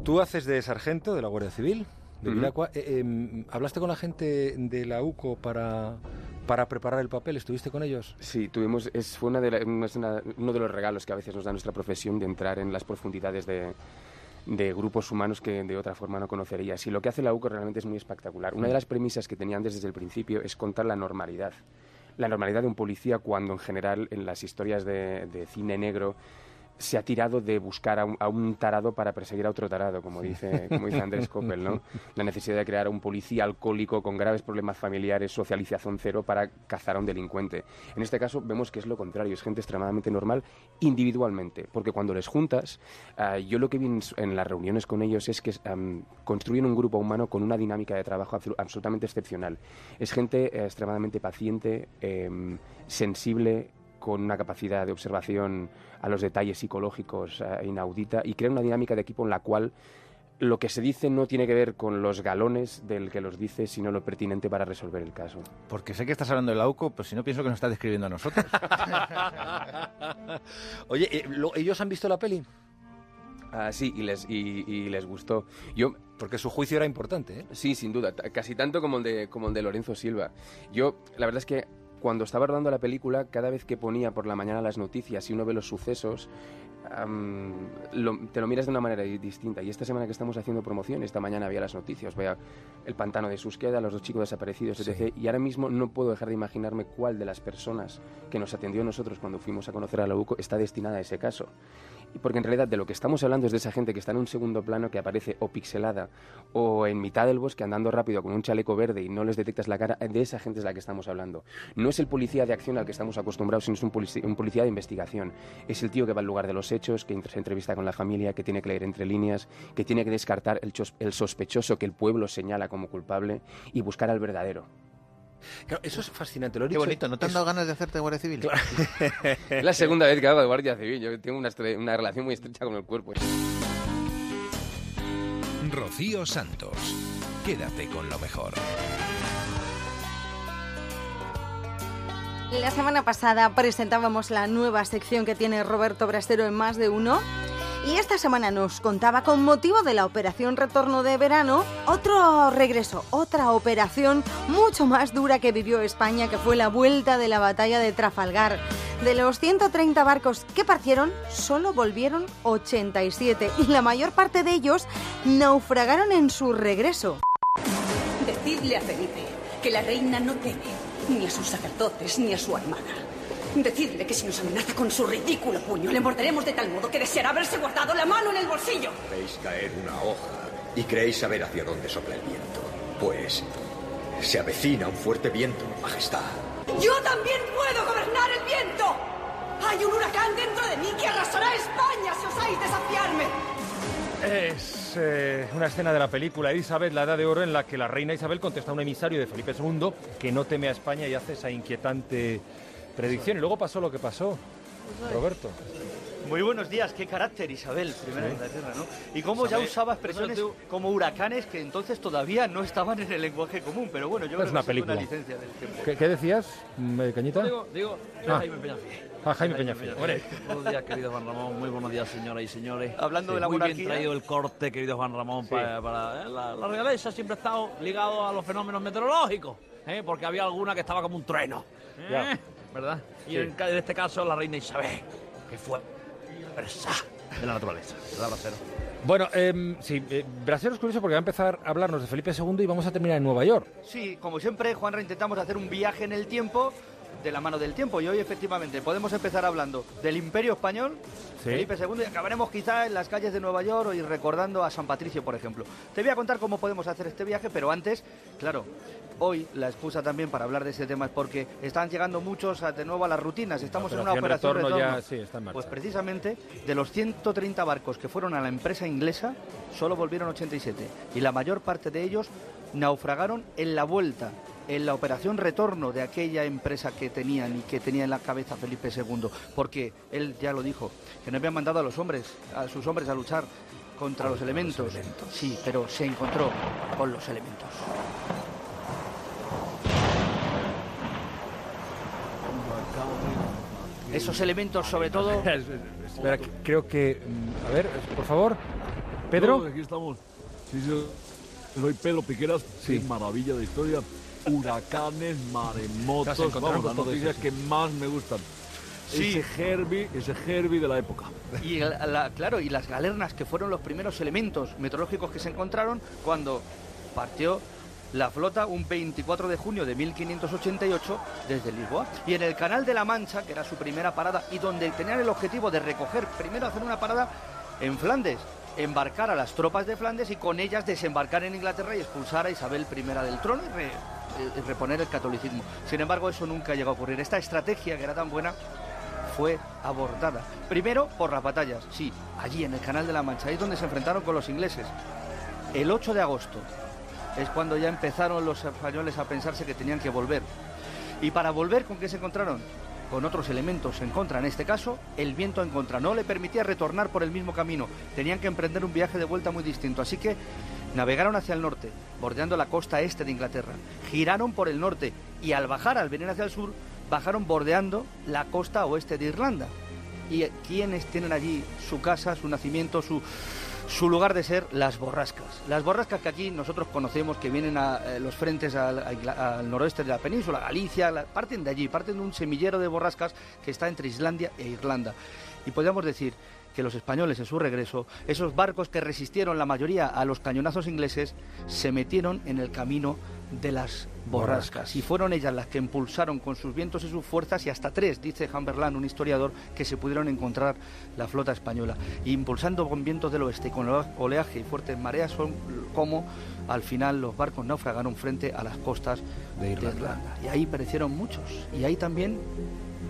Tú haces de sargento de la Guardia Civil, de Ujú. Vilacua. Eh, em, ¿Hablaste con la gente de la UCO para, para preparar el papel? ¿Estuviste con ellos? Sí, tuvimos, es, fue una de la- una- uno de los regalos que a veces nos da nuestra profesión de entrar en las profundidades de, de grupos humanos que de otra forma no conocerías. Y lo que hace la UCO realmente es muy espectacular. Una de las premisas que tenían desde el principio es contar la normalidad. La normalidad de un policía cuando en general en las historias de, de cine negro se ha tirado de buscar a un, a un tarado para perseguir a otro tarado, como dice, como dice Andrés Coppel, ¿no? La necesidad de crear a un policía alcohólico con graves problemas familiares, socialización cero, para cazar a un delincuente. En este caso vemos que es lo contrario, es gente extremadamente normal individualmente, porque cuando les juntas, ah, yo lo que vi en, las reuniones con ellos es que am, construyen un grupo humano con una dinámica de trabajo absolu- absolutamente excepcional. Es gente eh, extremadamente paciente, em, sensible, con una capacidad de observación a los detalles psicológicos eh, inaudita y crea una dinámica de equipo en la cual lo que se dice no tiene que ver con los galones del que los dice, sino lo pertinente para resolver el caso. Porque sé que estás hablando de la UCO, pero si no pienso que nos estás describiendo a nosotros. Oye, eh, lo- ¿ellos han visto la peli? Ah, sí, y les, y, y les gustó. Yo, Porque su juicio era importante, ¿eh? Sí, sin duda, casi tanto como el de, como el de Lorenzo Silva. Yo, la verdad es que cuando estaba rodando la película, cada vez que ponía por la mañana las noticias y uno ve los sucesos, lo- te lo miras de una manera di- distinta. Y esta semana que estamos haciendo promoción, esta mañana había las noticias, vea el pantano de Susqueda, los dos chicos desaparecidos, etc. Y ahora mismo no puedo dejar de imaginarme cuál de las personas que nos atendió a nosotros cuando fuimos a conocer a la UCO está destinada a ese caso. Porque en realidad de lo que estamos hablando es de esa gente que está en un segundo plano, que aparece o pixelada o en mitad del bosque andando rápido con un chaleco verde y no les detectas la cara, de esa gente es la que estamos hablando. No es el policía de acción al que estamos acostumbrados, sino es un, polici- un policía de investigación. Es el tío que va al lugar de los hechos, que se entrevista con la familia, que tiene que leer entre líneas, que tiene que descartar el, el sospechoso que el pueblo señala como culpable y buscar al verdadero. Claro, eso es fascinante. Lo he Qué dicho- bonito, ¿no te han dado ganas de hacerte guardia civil? Es la segunda vez que hago de guardia civil. Yo tengo una relación muy estrecha con el cuerpo. Rocío Santos. Quédate con lo mejor. La semana pasada presentábamos la nueva sección que tiene Roberto Brastero en más de uno. Y esta semana nos contaba, con motivo de la operación retorno de verano, otro regreso, otra operación mucho más dura que vivió España, que fue la vuelta de la batalla de Trafalgar. De los 130 barcos que partieron, solo volvieron 87 y la mayor parte de ellos naufragaron en su regreso. Decidle a Felipe que la reina no teme ni a sus sacerdotes ni a su armada. Decidle que si nos amenaza con su ridículo puño, le morderemos de tal modo que deseará haberse guardado la mano en el bolsillo. Veis caer una hoja y creéis saber hacia dónde sopla el viento. Pues se avecina un fuerte viento, Majestad. ¡Yo también puedo gobernar el viento! Hay un huracán dentro de mí que arrasará España si osáis desafiarme. Es eh, una escena de la película Elizabeth, la Edad de Oro, en la que la reina Isabel contesta a un emisario de Felipe II que no teme a España y hace esa inquietante predicción. Y luego pasó lo que pasó. Roberto. Muy buenos días, qué carácter Isabel, primera de Inglaterra, ¿no? Y cómo ya usaba expresiones como huracanes que entonces todavía no estaban en el lenguaje común, pero bueno, yo Es creo una que película. una licencia del tiempo. ¿Qué, qué decías, mm, eh, Cañita? Digo, digo, Ah. Jaime Peñafiel. Ah, Jaime Peñafiel. Buenos días, querido Juan Ramón. Muy buenos días, señoras y señores. Hablando de la Muy bien monarquía. traído el corte, querido Juan Ramón, Sí. para, para- eh, la, la realeza siempre ha estado ligado a los fenómenos meteorológicos, ¿eh? porque había alguna que estaba como un trueno, ¿eh? Ya. ¿Verdad? Y Sí. en, este caso la reina Isabel, que fue versa de la naturaleza, ¿verdad, Bracero? Bueno, em, sí, eh, Brasero es curioso porque va a empezar a hablarnos de Felipe II y vamos a terminar en Nueva York. Sí, como siempre, Juanra, intentamos hacer un viaje en el tiempo de la mano del tiempo. Y hoy, efectivamente, podemos empezar hablando del Imperio Español, Sí. Felipe II, y acabaremos quizá en las calles de Nueva York y recordando a San Patricio, por ejemplo. Te voy a contar cómo podemos hacer este viaje, pero antes, claro, hoy la excusa también para hablar de este tema es porque están llegando muchos a- de nuevo a las rutinas. Estamos en una operación retorno ya, retorno. sí, está en marcha. Pues precisamente de los 130 barcos que fueron a la empresa inglesa, solo volvieron 87. Y la mayor parte de ellos naufragaron en la vuelta, en la operación retorno de aquella empresa que tenían y que tenía en la cabeza Felipe II. Porque él ya lo dijo, que no habían mandado a los hombres, a sus hombres a luchar contra los elementos. Sí, pero se encontró con los elementos. Esos elementos, sobre todo. Espera, creo que... mm, A ver, por favor. Pedro. No, aquí estamos. Sí, sí, soy Pedro Piqueras. Sí. maravilla de historia. Huracanes, maremotos. Vamos, las noticias que más me gustan. Sí. Ese Herbie, ese Herbie de la época. Y la- la- claro, y las galernas que fueron los primeros elementos meteorológicos que se encontraron cuando partió la flota un 24 de junio de 1588 desde Lisboa. Y en el Canal de la Mancha, que era su primera parada y donde tenían el objetivo de recoger, primero hacer una parada en Flandes, embarcar a las tropas de Flandes y con ellas desembarcar en Inglaterra y expulsar a Isabel I del trono y, y reponer el catolicismo. Sin embargo, eso nunca llegó a ocurrir. Esta estrategia, que era tan buena, fue abortada. Primero por las batallas, sí, allí en el Canal de la Mancha, ahí es donde se enfrentaron con los ingleses. El 8 de agosto es cuando ya empezaron los españoles a pensarse que tenían que volver. Y para volver, ¿con qué se encontraron? Con otros elementos en contra. En este caso, el viento en contra. No le permitía retornar por el mismo camino. Tenían que emprender un viaje de vuelta muy distinto. Así que navegaron hacia el norte, bordeando la costa este de Inglaterra. Giraron por el norte y al bajar, al venir hacia el sur, bajaron bordeando la costa oeste de Irlanda. ¿Y quiénes tienen allí su casa, su nacimiento, su, su lugar de ser? Las borrascas. Las borrascas que aquí nosotros conocemos, que vienen a eh, los frentes al, noroeste de la península, Galicia, parten de allí, parten de un semillero de borrascas que está entre Islandia e Irlanda. Y podríamos decir que los españoles en su regreso, esos barcos que resistieron la mayoría a los cañonazos ingleses, se metieron en el camino de las borrascas. Y fueron ellas las que impulsaron con sus vientos y sus fuerzas, y hasta tres, dice Humberland, un historiador, que se pudieron encontrar la flota española. Y impulsando con vientos del oeste y con oleaje y fuertes mareas, son como al final los barcos naufragaron frente a las costas de Irlanda. Y ahí perecieron muchos. Y ahí también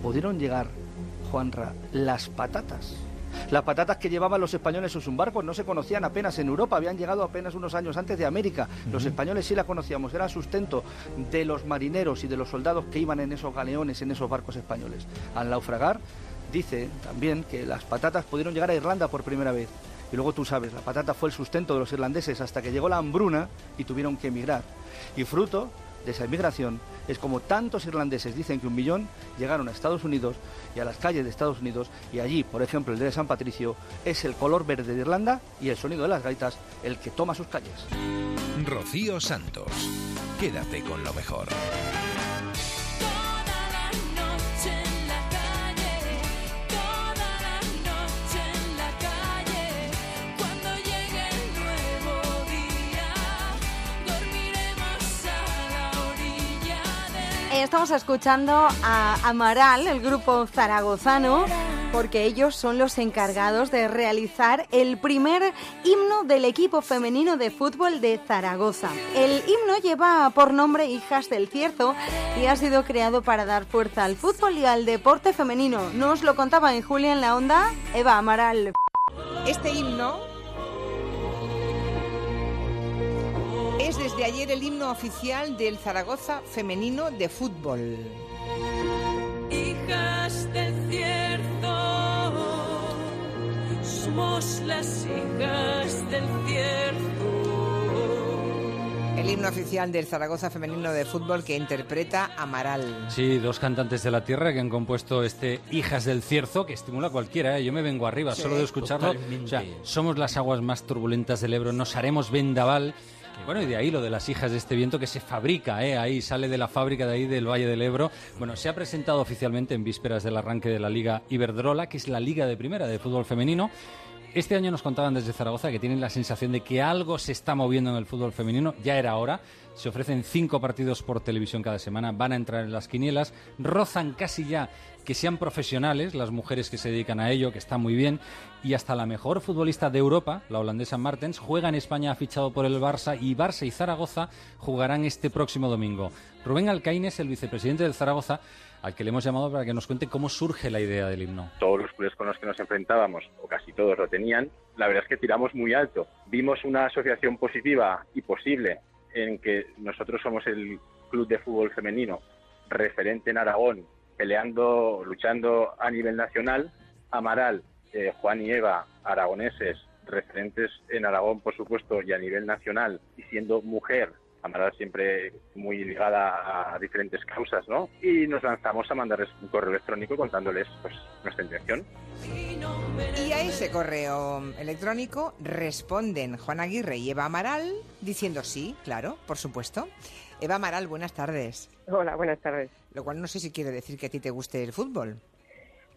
pudieron llegar, Juanra, las patatas. Las patatas que llevaban los españoles en sus barcos no se conocían apenas en Europa, habían llegado apenas unos años antes de América. Los españoles sí las conocíamos, era sustento de los marineros y de los soldados que iban en esos galeones, en esos barcos españoles. Al naufragar, dice también que las patatas pudieron llegar a Irlanda por primera vez. Y luego tú sabes, la patata fue el sustento de los irlandeses hasta que llegó la hambruna y tuvieron que emigrar. Y fruto de esa inmigración es como tantos irlandeses dicen que un millón llegaron a Estados Unidos y a las calles de Estados Unidos y allí, por ejemplo, el de San Patricio es el color verde de Irlanda y el sonido de las gaitas el que toma sus calles. Rocío Santos. Quédate con lo mejor. Estamos escuchando a Amaral, el grupo zaragozano, porque ellos son los encargados de realizar el primer himno del equipo femenino de fútbol de Zaragoza. El himno lleva por nombre Hijas del Cierzo y ha sido creado para dar fuerza al fútbol y al deporte femenino. Nos lo contaba en Julia en la Onda Eva Amaral. Este himno es desde ayer el himno oficial del Zaragoza femenino de fútbol. Hijas del cierzo, somos las hijas del cierzo. El himno oficial del Zaragoza femenino de fútbol que interpreta Amaral. Sí, dos cantantes de la tierra que han compuesto este Hijas del Cierzo, que estimula a cualquiera. ¿eh? Yo me vengo arriba Sí, solo de escucharlo. O sea, somos las aguas más turbulentas del Ebro, nos haremos vendaval. Bueno, y de ahí lo de las hijas de este viento que se fabrica, ¿eh? ahí sale de la fábrica de ahí del Valle del Ebro. Bueno, se ha presentado oficialmente en vísperas del arranque de la Liga Iberdrola, que es la liga de primera de fútbol femenino. Este año nos contaban desde Zaragoza que tienen la sensación de que algo se está moviendo en el fútbol femenino. Ya era hora. Se ofrecen cinco partidos por televisión cada semana. Van a entrar en las quinielas. Rozan casi ya que sean profesionales las mujeres que se dedican a ello, que está muy bien. Y hasta la mejor futbolista de Europa, la holandesa Martens, juega en España, ha fichado por el Barça. Y Barça y Zaragoza jugarán este próximo domingo. Rubén Alcaines, el vicepresidente del Zaragoza, al que le hemos llamado para que nos cuente cómo surge la idea del himno. todos los clubes con los que nos enfrentábamos, o casi todos lo tenían, la verdad es que tiramos muy alto. Vimos una asociación positiva y posible en que nosotros somos el club de fútbol femenino referente en Aragón, peleando, luchando a nivel nacional. Amaral, eh, Juan y Eva, aragoneses, referentes en Aragón, por supuesto, y a nivel nacional, y siendo mujer, Amaral siempre muy ligada a diferentes causas, ¿no? Y nos lanzamos a mandarles un correo electrónico contándoles pues, nuestra intención. Y a ese correo electrónico responden Juan Aguirre y Eva Amaral diciendo sí, claro, por supuesto. Eva Amaral, buenas tardes. Hola, buenas tardes. Lo cual no sé si quiere decir que a ti te guste el fútbol.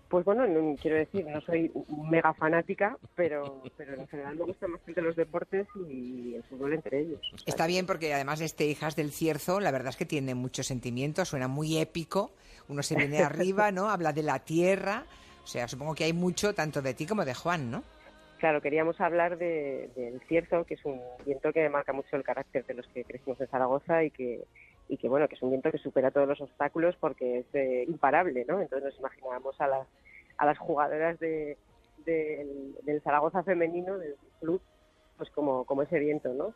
Pues bueno, no, quiero decir, no soy mega fanática, pero, pero en general me gustan bastante los deportes y el fútbol entre ellos. Está bien porque además este Hijas del Cierzo, la verdad es que tiene muchos sentimientos, suena muy épico, uno se viene arriba, ¿no? Habla de la tierra, o sea, supongo que hay mucho tanto de ti como de Juan, ¿no? Claro, queríamos hablar de- del cierzo, que es un viento que marca mucho el carácter de los que crecimos en Zaragoza y que, y que bueno, que es un viento que supera todos los obstáculos porque es eh, imparable, ¿no? Entonces nos imaginábamos a las, a las jugadoras de, del, del Zaragoza femenino, del club, pues como, como ese viento, ¿no?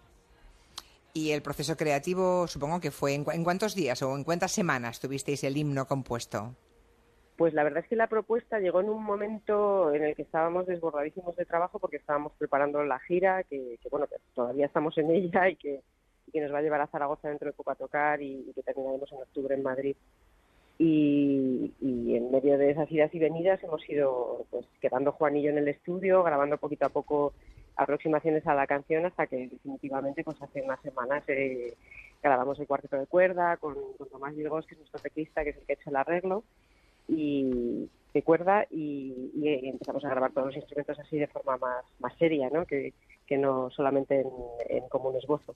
Y el proceso creativo, supongo que fue en, cu- en cuántos días o en cuántas semanas tuvisteis el himno compuesto. Pues la verdad es que la propuesta llegó en un momento en el que estábamos desbordadísimos de trabajo porque estábamos preparando la gira, que, que, bueno, que todavía estamos en ella y que, y que nos va a llevar a Zaragoza dentro de poco a tocar y, y que terminaremos en octubre en Madrid. Y, y en medio de esas idas y venidas hemos ido pues quedando Juan y yo en el estudio, grabando poquito a poco aproximaciones a la canción hasta que definitivamente pues hace unas semanas eh, grabamos el cuarteto de cuerda con, con Tomás Virgos, que es nuestro teclista, que es el que ha hecho el arreglo y de cuerda y, y empezamos a grabar todos los instrumentos así de forma más, más seria, ¿no? Que, que no solamente en, en como un esbozo.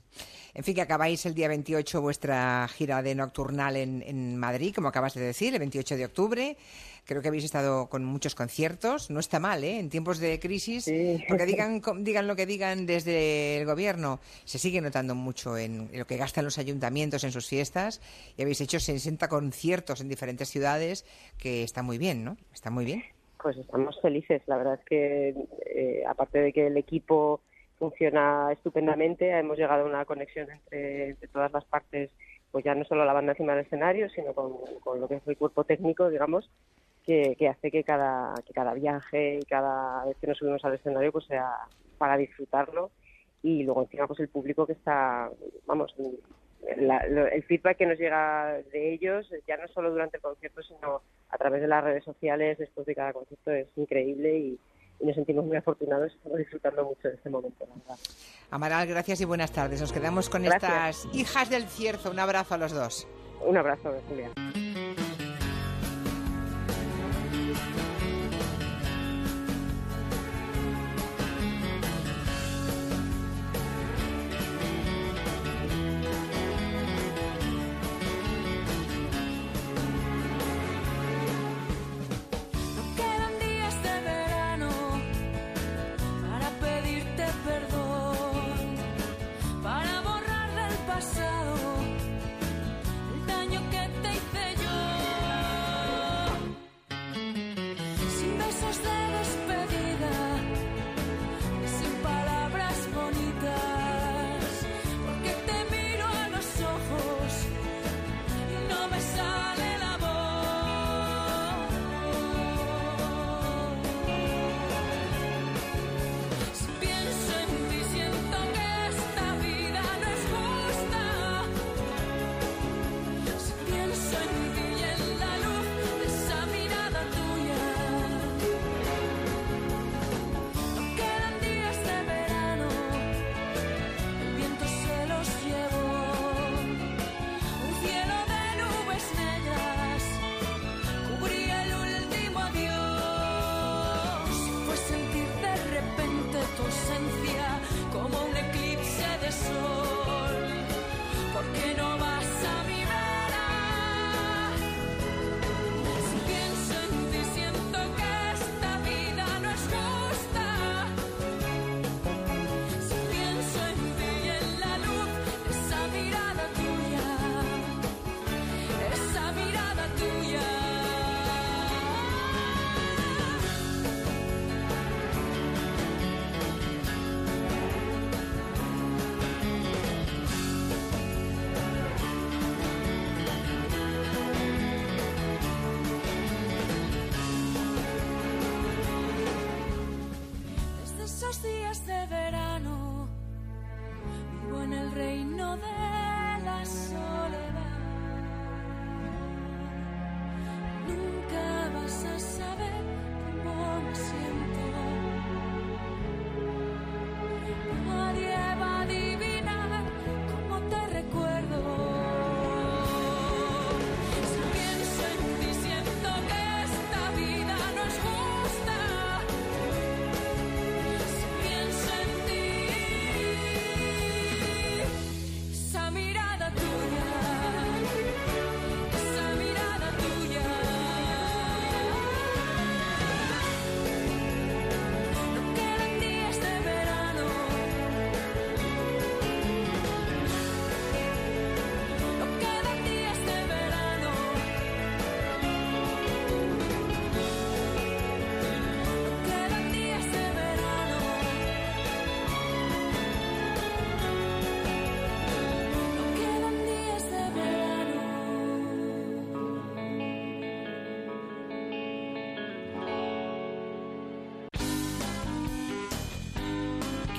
En fin, que acabáis el día 28 vuestra gira de nocturnal en, en Madrid, como acabas de decir, el 28 de octubre. Creo que habéis estado con muchos conciertos. No está mal, ¿eh? En tiempos de crisis, porque digan, digan lo que digan desde el gobierno, se sigue notando mucho en lo que gastan los ayuntamientos en sus fiestas. Y habéis hecho 60 conciertos en diferentes ciudades, que está muy bien, ¿no? Está muy bien. Pues estamos felices. La verdad es que, eh, aparte de que el equipo funciona estupendamente, hemos llegado a una conexión entre, entre todas las partes, pues ya no solo la banda encima del escenario, sino con, lo que es el cuerpo técnico, digamos, que, hace que cada, que cada viaje y cada vez que nos subimos al escenario pues sea para disfrutarlo. Y luego encima pues el público que está, vamos, la- el feedback que nos llega de ellos, ya no solo durante el concierto, sino a través de las redes sociales después de cada concierto, es increíble y, y nos sentimos muy afortunados y estamos disfrutando mucho de este momento, la verdad. Amaral, gracias y buenas tardes. Nos quedamos con Gracias. estas hijas del cierzo. Un abrazo a los dos. Un abrazo, Julia.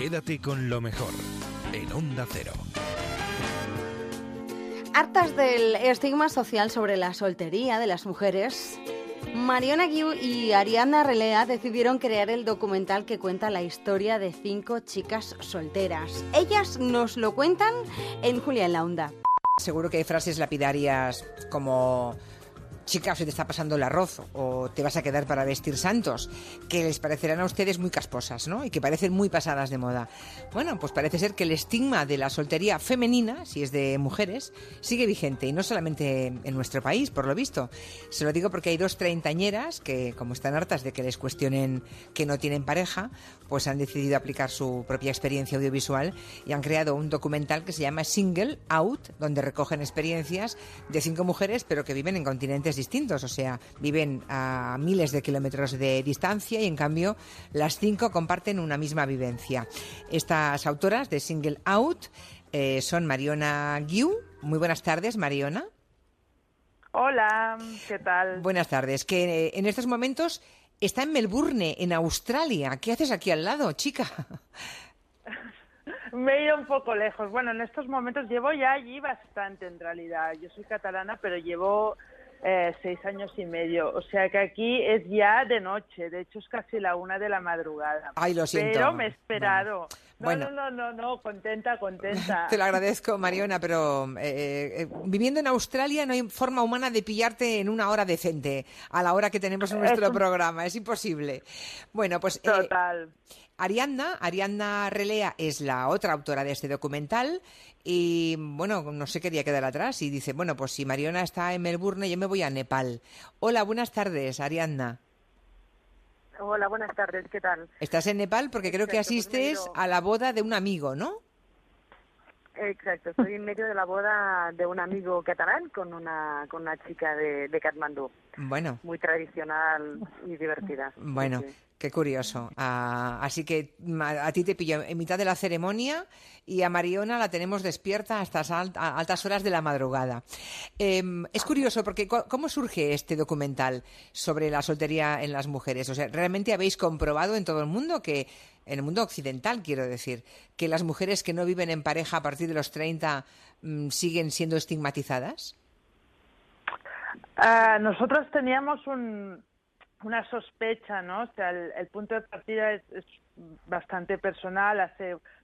Quédate con lo mejor en Onda Cero. Hartas del estigma social sobre la soltería de las mujeres, Mariona Guiu y Ariadna Relea decidieron crear el documental que cuenta la historia de cinco chicas solteras. Ellas nos lo cuentan en Julia en la Onda. Seguro que hay frases lapidarias como chica, se te está pasando el arroz o te vas a quedar para vestir santos, que les parecerán a ustedes muy casposas, ¿no? Y que parecen muy pasadas de moda. Bueno, pues parece ser que el estigma de la soltería femenina, si es de mujeres, sigue vigente y no solamente en nuestro país, por lo visto. Se lo digo porque hay dos treintañeras que, como están hartas de que les cuestionen que no tienen pareja, pues han decidido aplicar su propia experiencia audiovisual y han creado un documental que se llama Single Out, donde recogen experiencias de cinco mujeres, pero que viven en continentes distintos, o sea, viven a miles de kilómetros de distancia y en cambio las cinco comparten una misma vivencia. Estas autoras de Single Out eh, son Mariona Guiu. Muy buenas tardes, Mariona. Hola, ¿qué tal? Buenas tardes. Que eh, en estos momentos está en Melbourne, en Australia. ¿Qué haces aquí al lado, chica? Me he ido un poco lejos. Bueno, en estos momentos llevo ya allí bastante en realidad. Yo soy catalana, pero llevo eh, seis años y medio. O sea que aquí es ya de noche. De hecho, es casi la una de la madrugada. Ay, lo siento. Pero me he esperado. Bueno. No, no, no, no, no, contenta, contenta. Te lo agradezco, Mariona, pero eh, eh, viviendo en Australia no hay forma humana de pillarte en una hora decente, a la hora que tenemos en nuestro Es programa. Es imposible. Bueno, pues... eh, Total. Ariadna, Ariadna Relea es la otra autora de este documental y, bueno, no se quería quedar atrás y dice, bueno, pues si Mariona está en Melbourne, yo me voy a Nepal. Hola, buenas tardes, Ariadna. Hola, buenas tardes, ¿qué tal? Estás en Nepal porque creo que pues asistes a la boda de un amigo, ¿no? Exacto, estoy en medio de la boda de un amigo catalán con una, con una chica de, de Katmandú, Bueno, muy tradicional y divertida. bueno, sí. Qué curioso. Ah, así que a, ti te pillo en mitad de la ceremonia y a Mariona la tenemos despierta hasta a altas horas de la madrugada. Em, es curioso porque ¿cómo surge este documental sobre la soltería en las mujeres? O sea, ¿realmente habéis comprobado en todo el mundo que, en el mundo occidental quiero decir, que las mujeres que no viven en pareja a partir de los 30 mm, siguen siendo estigmatizadas? Ah, nosotros teníamos un, una sospecha, ¿no? O sea, el, punto de partida es, es bastante personal.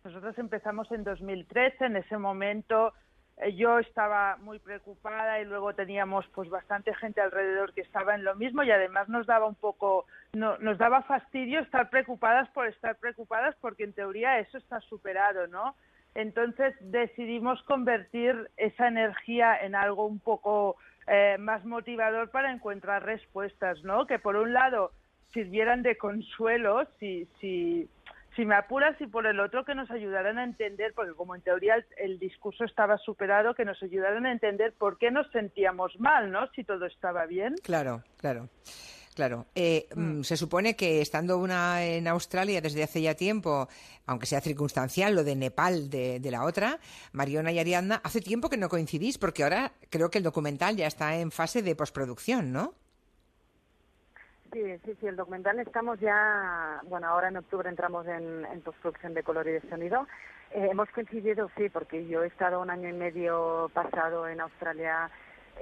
Nosotros empezamos en 2013, en ese momento eh, yo estaba muy preocupada y luego teníamos pues bastante gente alrededor que estaba en lo mismo y además nos daba un poco, no, nos daba fastidio estar preocupadas por estar preocupadas porque en teoría eso está superado, ¿no? Entonces decidimos convertir esa energía en algo un poco eh, más motivador para encontrar respuestas, ¿no? Que por un lado sirvieran de consuelo, si, si, me apuras, y por el otro que nos ayudaran a entender, porque como en teoría el, el discurso estaba superado, que nos ayudaran a entender por qué nos sentíamos mal, ¿no? Si todo estaba bien. Claro, claro. Claro, Eh, mm, se supone que estando una en Australia desde hace ya tiempo, aunque sea circunstancial, lo de Nepal de, de la otra, Mariona y Ariadna, hace tiempo que no coincidís porque ahora creo que el documental ya está en fase de postproducción, ¿no? Sí, sí, sí, el documental estamos ya, bueno, ahora en octubre entramos en, en postproducción de color y de sonido. Eh, hemos coincidido, sí, porque yo he estado un año y medio pasado en Australia,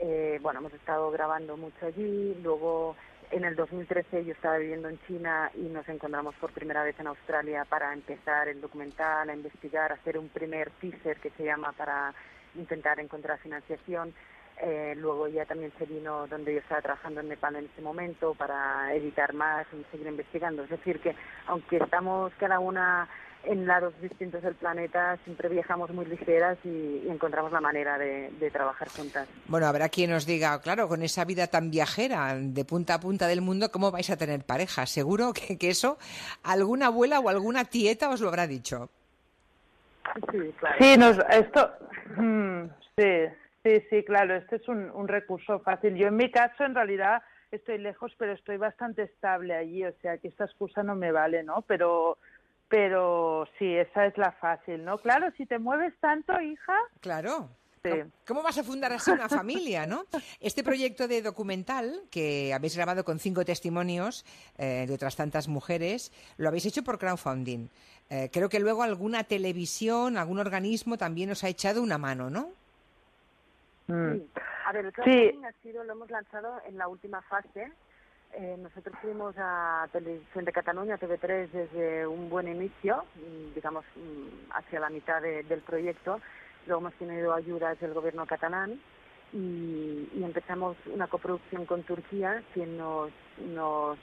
eh, bueno, hemos estado grabando mucho allí, luego en el 2013 yo estaba viviendo en China y nos encontramos por primera vez en Australia para empezar el documental, a investigar, a hacer un primer teaser que se llama para intentar encontrar financiación. Eh, luego ya también se vino donde yo estaba trabajando en Nepal en ese momento para editar más y seguir investigando. Es decir, que aunque estamos cada una en lados distintos del planeta, siempre viajamos muy ligeras y, y encontramos la manera de, de trabajar juntas. Bueno, habrá quien os diga, claro, con esa vida tan viajera, de punta a punta del mundo, ¿cómo vais a tener pareja? Seguro que, que eso alguna abuela o alguna tieta os lo habrá dicho. Sí, claro. Sí, nos, esto, mm, sí, sí, sí, claro, este es un, un recurso fácil. Yo en mi caso, en realidad, estoy lejos, pero estoy bastante estable allí, o sea que esta excusa no me vale, ¿no? Pero, pero sí, esa es la fácil, ¿no? Claro, si te mueves tanto, hija. Claro. Sí. ¿Cómo vas a fundar así una familia, no? Este proyecto de documental que habéis grabado con cinco testimonios eh, de otras tantas mujeres, lo habéis hecho por crowdfunding. Eh, creo que luego alguna televisión, algún organismo también os ha echado una mano, ¿no? Sí. A ver, el Mm. Sí. crowdfunding ha sido, lo hemos lanzado en la última fase. Eh, nosotros fuimos a Televisión de Cataluña, TV3, desde un buen inicio, mm, digamos, mm, hacia la mitad de- del proyecto. Luego hemos tenido ayudas del gobierno catalán y, empezamos una coproducción con Turquía que nos,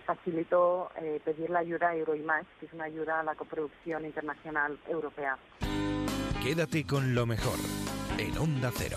facilitó eh, pedir la ayuda a Euroimage, que es una ayuda a la coproducción internacional europea. Quédate con lo mejor en Onda Cero.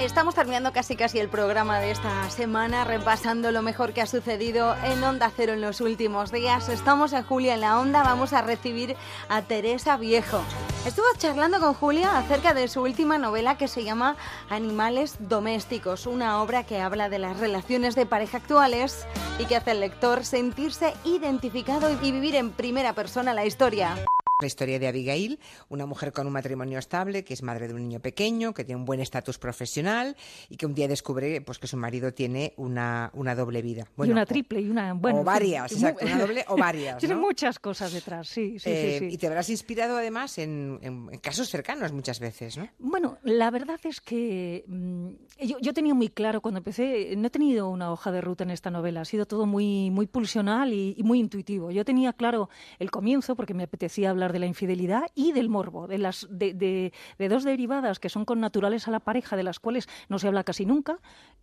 Estamos terminando casi casi el programa de esta semana, repasando lo mejor que ha sucedido en Onda Cero en los últimos días. Estamos en Julia en la Onda, vamos a recibir a Teresa Viejo. Estuvo charlando con Julia acerca de su última novela que se llama Animales Domésticos, una obra que habla de las relaciones de pareja actuales y que hace al lector sentirse identificado y vivir en primera persona la historia. La historia de Abigail, una mujer con un matrimonio estable, que es madre de un niño pequeño, que tiene un buen estatus profesional y que un día descubre pues, que su marido tiene una, una doble vida. y una triple, y una... Bueno, o varias, exacto, una doble o varias. Tiene ¿no? muchas cosas detrás, sí, sí, Eh, sí, sí. Y te habrás inspirado además en, en- en casos cercanos muchas veces, ¿no? Bueno, la verdad es que mm, yo, yo tenía muy claro cuando empecé, no he tenido una hoja de ruta en esta novela, ha sido todo muy, muy pulsional y, y muy intuitivo. Yo tenía claro el comienzo porque me apetecía hablar de la infidelidad y del morbo, de, las, de, de- dos derivadas que son connaturales a la pareja, de las cuales no se habla casi nunca.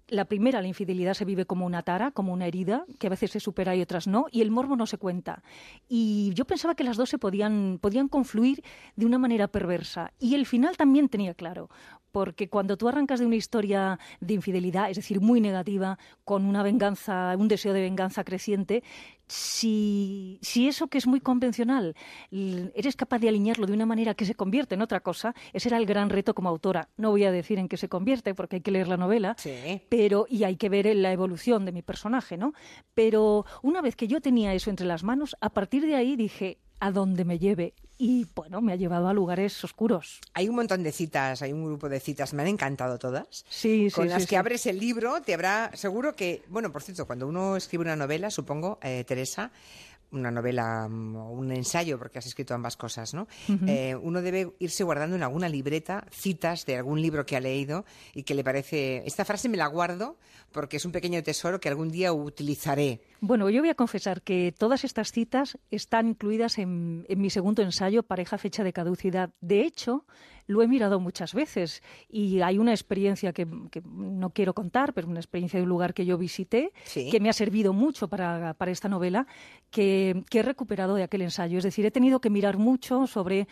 La primera, la infidelidad, se vive como una tara, como una herida, que a veces se supera y otras no, y el morbo no se cuenta. Y yo pensaba que las dos se podían, podían confluir de una manera perversa. Y el final también tenía claro, porque cuando tú arrancas de una historia de infidelidad, es decir, muy negativa, con una venganza, un deseo de venganza creciente, si, si eso que es muy convencional eres capaz de alinearlo de una manera que se convierte en otra cosa, ese era el gran reto como autora. No voy a decir en qué se convierte, porque hay que leer la novela, pero y hay que ver la evolución de mi personaje, ¿no? Pero una vez que yo tenía eso entre las manos, a partir de ahí dije a dónde me lleve y bueno, me ha llevado a lugares oscuros. Hay un montón de citas, hay un grupo de citas, me han encantado todas. Sí, sí, Con las sí, que sí. abres el libro, te habrá, seguro que, bueno, por cierto, cuando uno escribe una novela, supongo, eh, Teresa, una novela mm, o un ensayo, porque has escrito ambas cosas, ¿no? Eh, uno debe irse guardando en alguna libreta citas de algún libro que ha leído y que le parece, esta frase me la guardo porque es un pequeño tesoro que algún día utilizaré. Bueno, yo voy a confesar que todas estas citas están incluidas en, en mi segundo ensayo, Pareja Fecha de Caducidad. De hecho, lo he mirado muchas veces y hay una experiencia que, que no quiero contar, pero una experiencia de un lugar que yo visité, Sí. que me ha servido mucho para, para esta novela, que, que he recuperado de aquel ensayo. Es decir, he tenido que mirar mucho sobre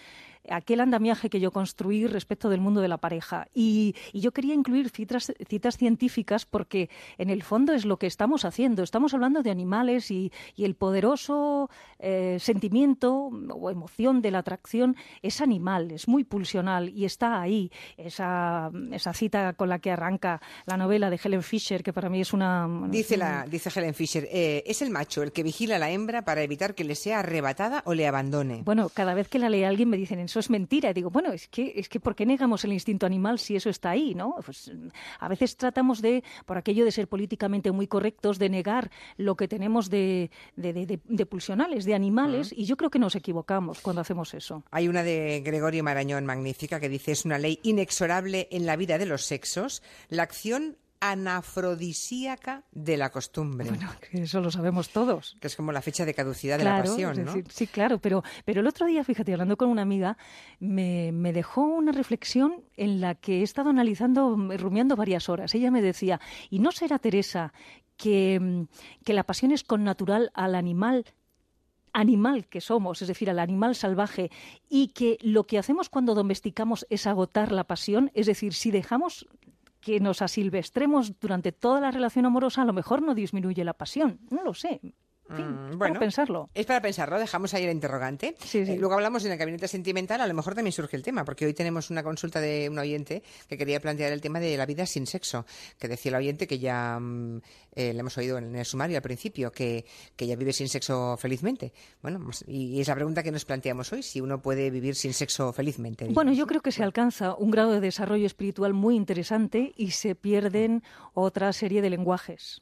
aquel andamiaje que yo construí respecto del mundo de la pareja. Y, y yo quería incluir citas, citas científicas porque en el fondo es lo que estamos haciendo. Estamos hablando de animales y, y el poderoso eh, sentimiento o emoción de la atracción es animal, es muy pulsional y está ahí. Esa, esa cita con la que arranca la novela de Helen Fisher, que para mí es una... Dice, la, dice Helen Fisher, eh, es el macho el que vigila a la hembra para evitar que le sea arrebatada o le abandone. Bueno, cada vez que la lee alguien me dicen, eso es mentira. Y digo, bueno, es que, es que ¿por qué negamos el instinto animal si eso está ahí, no? Pues, mm, a veces tratamos de, por aquello de ser políticamente muy correctos, de negar lo que tenemos de, de, de- de- de pulsionales, de animales, y yo creo que nos equivocamos cuando hacemos eso. Hay una de Gregorio Marañón magnífica que dice es una ley inexorable en la vida de los sexos, la acción anafrodisíaca de la costumbre. que eso lo sabemos todos. Que es como la fecha de caducidad de la pasión, es ¿no? sí, claro, pero, pero el otro día, fíjate, hablando con una amiga, me, me dejó una reflexión en la que he estado analizando, rumiando varias horas. Ella me decía, ¿y no será, Teresa, que, mm, que la pasión es connatural al animal animal que somos, es decir, al animal salvaje, y que lo que hacemos cuando domesticamos es agotar la pasión, es decir, si dejamos que nos asilvestremos durante toda la relación amorosa, a lo mejor no disminuye la pasión. No lo sé. En fin, Mm, es bueno, para pensarlo. Es para pensarlo, dejamos ahí el interrogante. Eh, luego hablamos en el gabinete sentimental, a lo mejor también surge el tema, porque hoy tenemos una consulta de un oyente que quería plantear el tema de la vida sin sexo, que decía el oyente que ya mm, eh, le hemos oído en el sumario al principio, que, que ya vive sin sexo felizmente. Bueno, y es la pregunta que nos planteamos hoy, si uno puede vivir sin sexo felizmente. Bueno, yo creo que se alcanza un grado de desarrollo espiritual muy interesante y se pierden otra serie de lenguajes.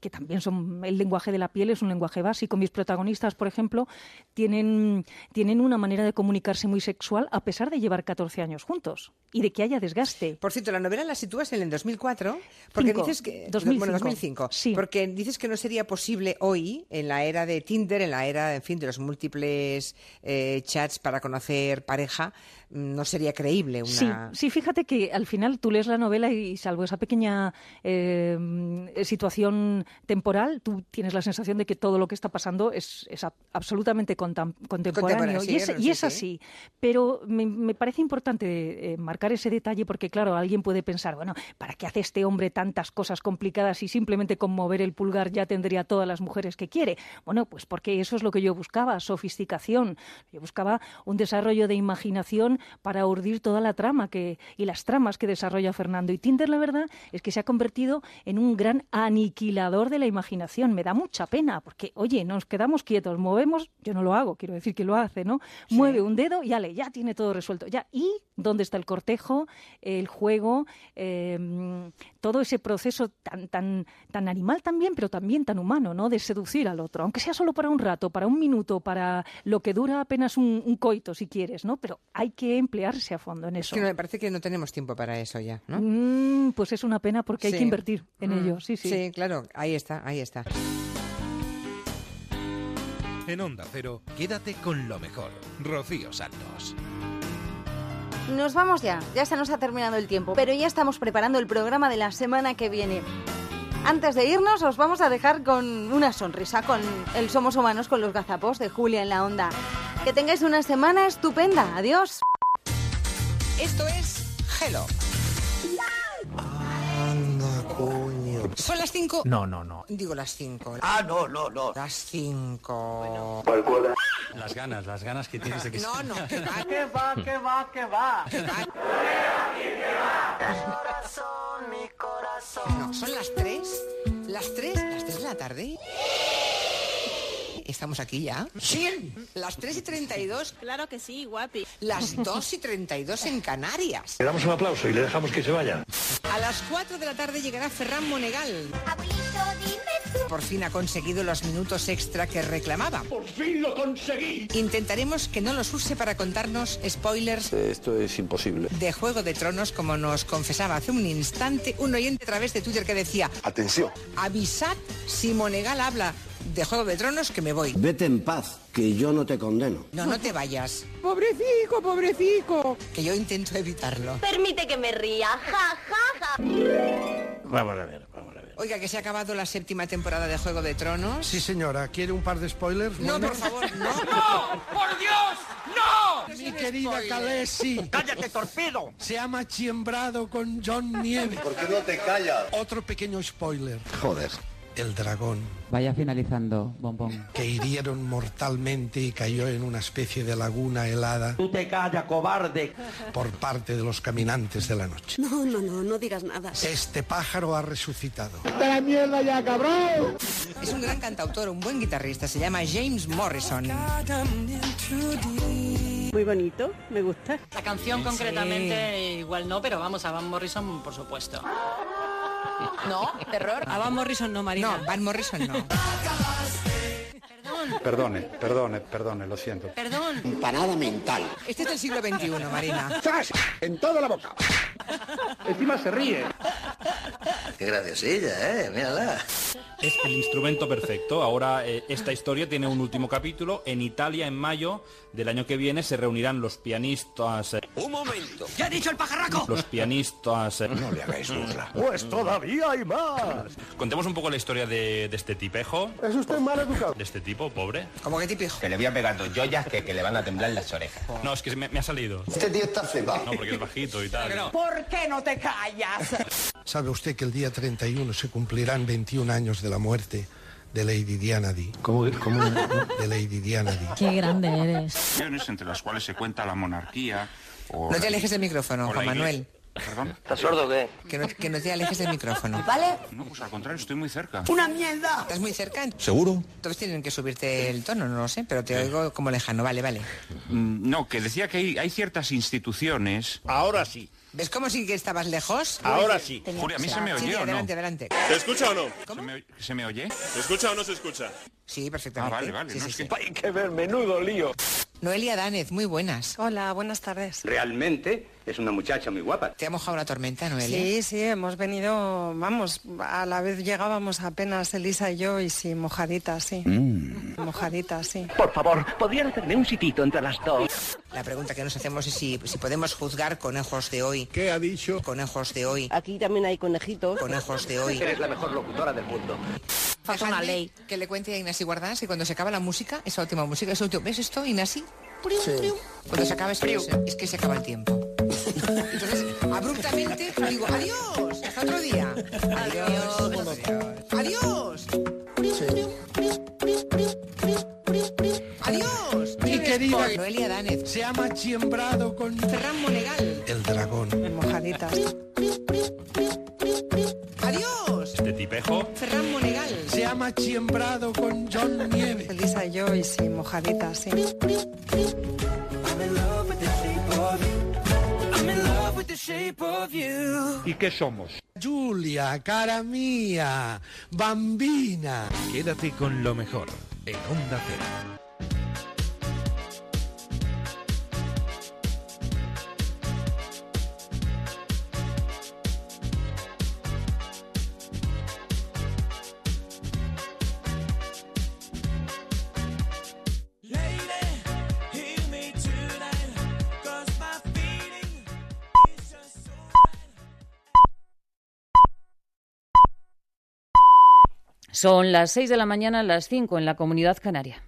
Que, también son el lenguaje de la piel es un lenguaje básico. Mis protagonistas, por ejemplo, tienen, tienen una manera de comunicarse muy sexual a pesar de llevar 14 años juntos y de que haya desgaste. Por cierto, la novela la sitúas en el 2004, porque Cinco. dices que 2005. bueno, 2005, porque dices que no sería posible hoy en la era de Tinder, en la era, en fin, de los múltiples eh, chats para conocer pareja, mm, no sería creíble una. Sí, sí, fíjate que al final tú lees la novela y salvo esa pequeña eh, situación temporal, tú tienes la sensación de que todo lo que está pasando es, es ab- absolutamente contemporáneo. Contemporáneo, sí, y es, sí, y es sí. así. Pero me, me parece importante eh, marcar ese detalle porque, claro, alguien puede pensar, bueno, ¿para qué hace este hombre tantas cosas complicadas y simplemente con mover el pulgar ya tendría todas las mujeres que quiere? Bueno, pues porque eso es lo que yo buscaba, sofisticación. Yo buscaba un desarrollo de imaginación para urdir toda la trama que, y las tramas que desarrolla Fernando. Y Tinder, la verdad, es que se ha convertido en un gran aniquilador de la imaginación. Me da mucha pena porque, oye, nos quedamos quietos, movemos, yo no lo hago, quiero decir que lo hace, ¿no? Mueve un dedo y ale, ya tiene todo resuelto. Ya, ¿y dónde está el cortejo, el juego, eh, todo ese proceso tan, tan, tan animal también, pero también tan humano, ¿no? De seducir al otro, aunque sea solo para un rato, para un minuto, para lo que dura apenas un, un coito, si quieres, ¿no? Pero hay que emplearse a fondo en Es eso. que me parece que no tenemos tiempo para eso ya, ¿no? Mm, pues es una pena porque hay que invertir en Mm, ello, sí, sí. Sí, claro, ahí está, ahí está. En Onda Cero, quédate con lo mejor. Rocío Santos. Nos vamos ya, ya se nos ha terminado el tiempo, pero ya estamos preparando el programa de la semana que viene. Antes de irnos, os vamos a dejar con una sonrisa, con el Somos Humanos con los gazapos de Julia en la Onda. Que tengáis una semana estupenda. Adiós. Esto es Hello. Anda, coño. ¿Son las 5? No, no, no. Digo las 5. Ah, no, no, no. Las 5. Las ganas, las ganas que tienes de que No, no, que va, que va, que va, que va. No, son las 3. Las 3, las 3 de la tarde. Estamos aquí ya. ¿Sí? Las 3 y 32. Claro que sí, guapi. Las 2 y 32 en Canarias. Le damos un aplauso y le dejamos que se vaya. A las 4 de la tarde llegará Ferran Monegal. Por fin ha conseguido los minutos extra que reclamaba. ¡Por fin lo conseguí! Intentaremos que no los use para contarnos spoilers Esto es imposible. de Juego de Tronos, como nos confesaba hace un instante un oyente a través de Twitter que decía, Atención. avisad si Monegal habla de Juego de Tronos que me voy. Vete en paz, que yo no te condeno. No, no te vayas. Pobrecico, pobrecico. Que yo intento evitarlo. Permite que me ría. Ja, ja, ja. Vamos a ver, vamos a ver. Oiga, que se ha acabado la séptima temporada de Juego de Tronos. Sí, señora. ¿Quiere un par de spoilers? No, Bueno. por favor, no. ¡No! ¡Por Dios! ¡No! Mi querida. Khaleesi. ¡Cállate, torpedo! Se ha machiembrado con John Nieve. ¿Por qué no te callas? Otro pequeño spoiler. Joder. El dragón Vaya finalizando, bombón. que hirieron mortalmente y cayó en una especie de laguna helada Tú te callas, cobarde. por parte de los caminantes de la noche. No, no, no, no digas nada. Este pájaro ha resucitado. la mierda ya, cabrón! Es un gran cantautor, un buen guitarrista. Se llama James Morrison. Muy bonito, me gusta. La canción concretamente igual no, pero vamos, a Van Morrison por supuesto. No, terror. A Van Morrison no, Marina. No, Van Morrison no. Perdón, Perdone, perdone, perdone, lo siento. perdón. Parada mental. Este es del siglo XXI, Marina. ¡Zas! En toda la boca. Encima se ríe. Qué graciosilla, ¿eh? Mírala. Es el instrumento perfecto. Ahora eh, esta historia tiene un último capítulo. En Italia, en mayo del año que viene, se reunirán los pianistas. eh, Un momento. ¿Qué ha dicho el pajarraco? los pianistas. eh, No le hagáis burla. Pues todavía hay más. Contemos un poco la historia de, de este tipejo. Es usted mal educado. De este tipo, pobre. Como que típico. Que le voy a pegar dos joyas que, que le van a temblar las orejas. No, es que me, me ha salido. Este tío está flipado. No, porque es bajito y tal. ¿Por qué no te callas? ¿Sabe usted que el día 31 se cumplirán 21 años de la muerte de Lady Diana Di? ¿Cómo? cómo de Lady Diana Di. Qué grande eres. entre las cuales se cuenta la monarquía o... No te alejes del micrófono, Juan. Manuel. ¿Perdón? ¿Estás sordo o qué? Que no, que no te alejes del micrófono. ¿Vale? No, pues al contrario, estoy muy cerca. ¡Una mierda! ¿Estás muy cerca? ¿Seguro? Entonces tienen que subirte el tono, no lo sé, pero te oigo como lejano. Vale, vale. Mm, No, que decía que hay, hay ciertas instituciones... Ahora sí. ¿Ves cómo sí que estabas lejos? Ahora sí. Julia, ¿a mí se me Sí, oye o no? adelante, adelante. ¿Se escucha o no? ¿Se me, oye- ¿Se me oye? ¿Se escucha o no se escucha? Sí, Ah, perfectamente. vale, vale. Sí, no, sí, es sí. que- Hay que ver, menudo lío. Noelia Danez, muy buenas. Hola, buenas tardes. Realmente es una muchacha muy guapa. ¿Te ha mojado la tormenta, Noelia? Sí, sí, hemos venido, vamos, a la vez llegábamos apenas Elisa y yo y sí, mojaditas, sí. Mojaditas, sí. Por favor, ¿podrían hacerme un sitito entre las dos? La pregunta que nos hacemos es si, si podemos juzgar conejos de hoy. ¿Qué ha dicho? Conejos de hoy. Aquí también hay conejitos. Conejos de hoy. Eres la mejor locutora del mundo. Falta una ley. Que le cuente a Inasi Guardás que cuando se acaba la música, esa última música, ese último... ¿Ves esto, Inasi? Sí. Cuando se acaba esto, es, es que se acaba el tiempo. Entonces, abruptamente digo, adiós, hasta otro día. Adiós. Adiós. Adiós. Mi querida Noelia Danez. se ha machembrado con Ferran Monegal. el dragón. Mojaditas. Este tipejo. Ferran Monegal. Se ha machembrado con John Nieve. Elisa y yo, y sí, mojaditas, sí. ¿Y qué somos? Julia, cara mía, bambina. Quédate con lo mejor en Onda Cero. Son las 6 de la mañana, las 5 en la comunidad canaria.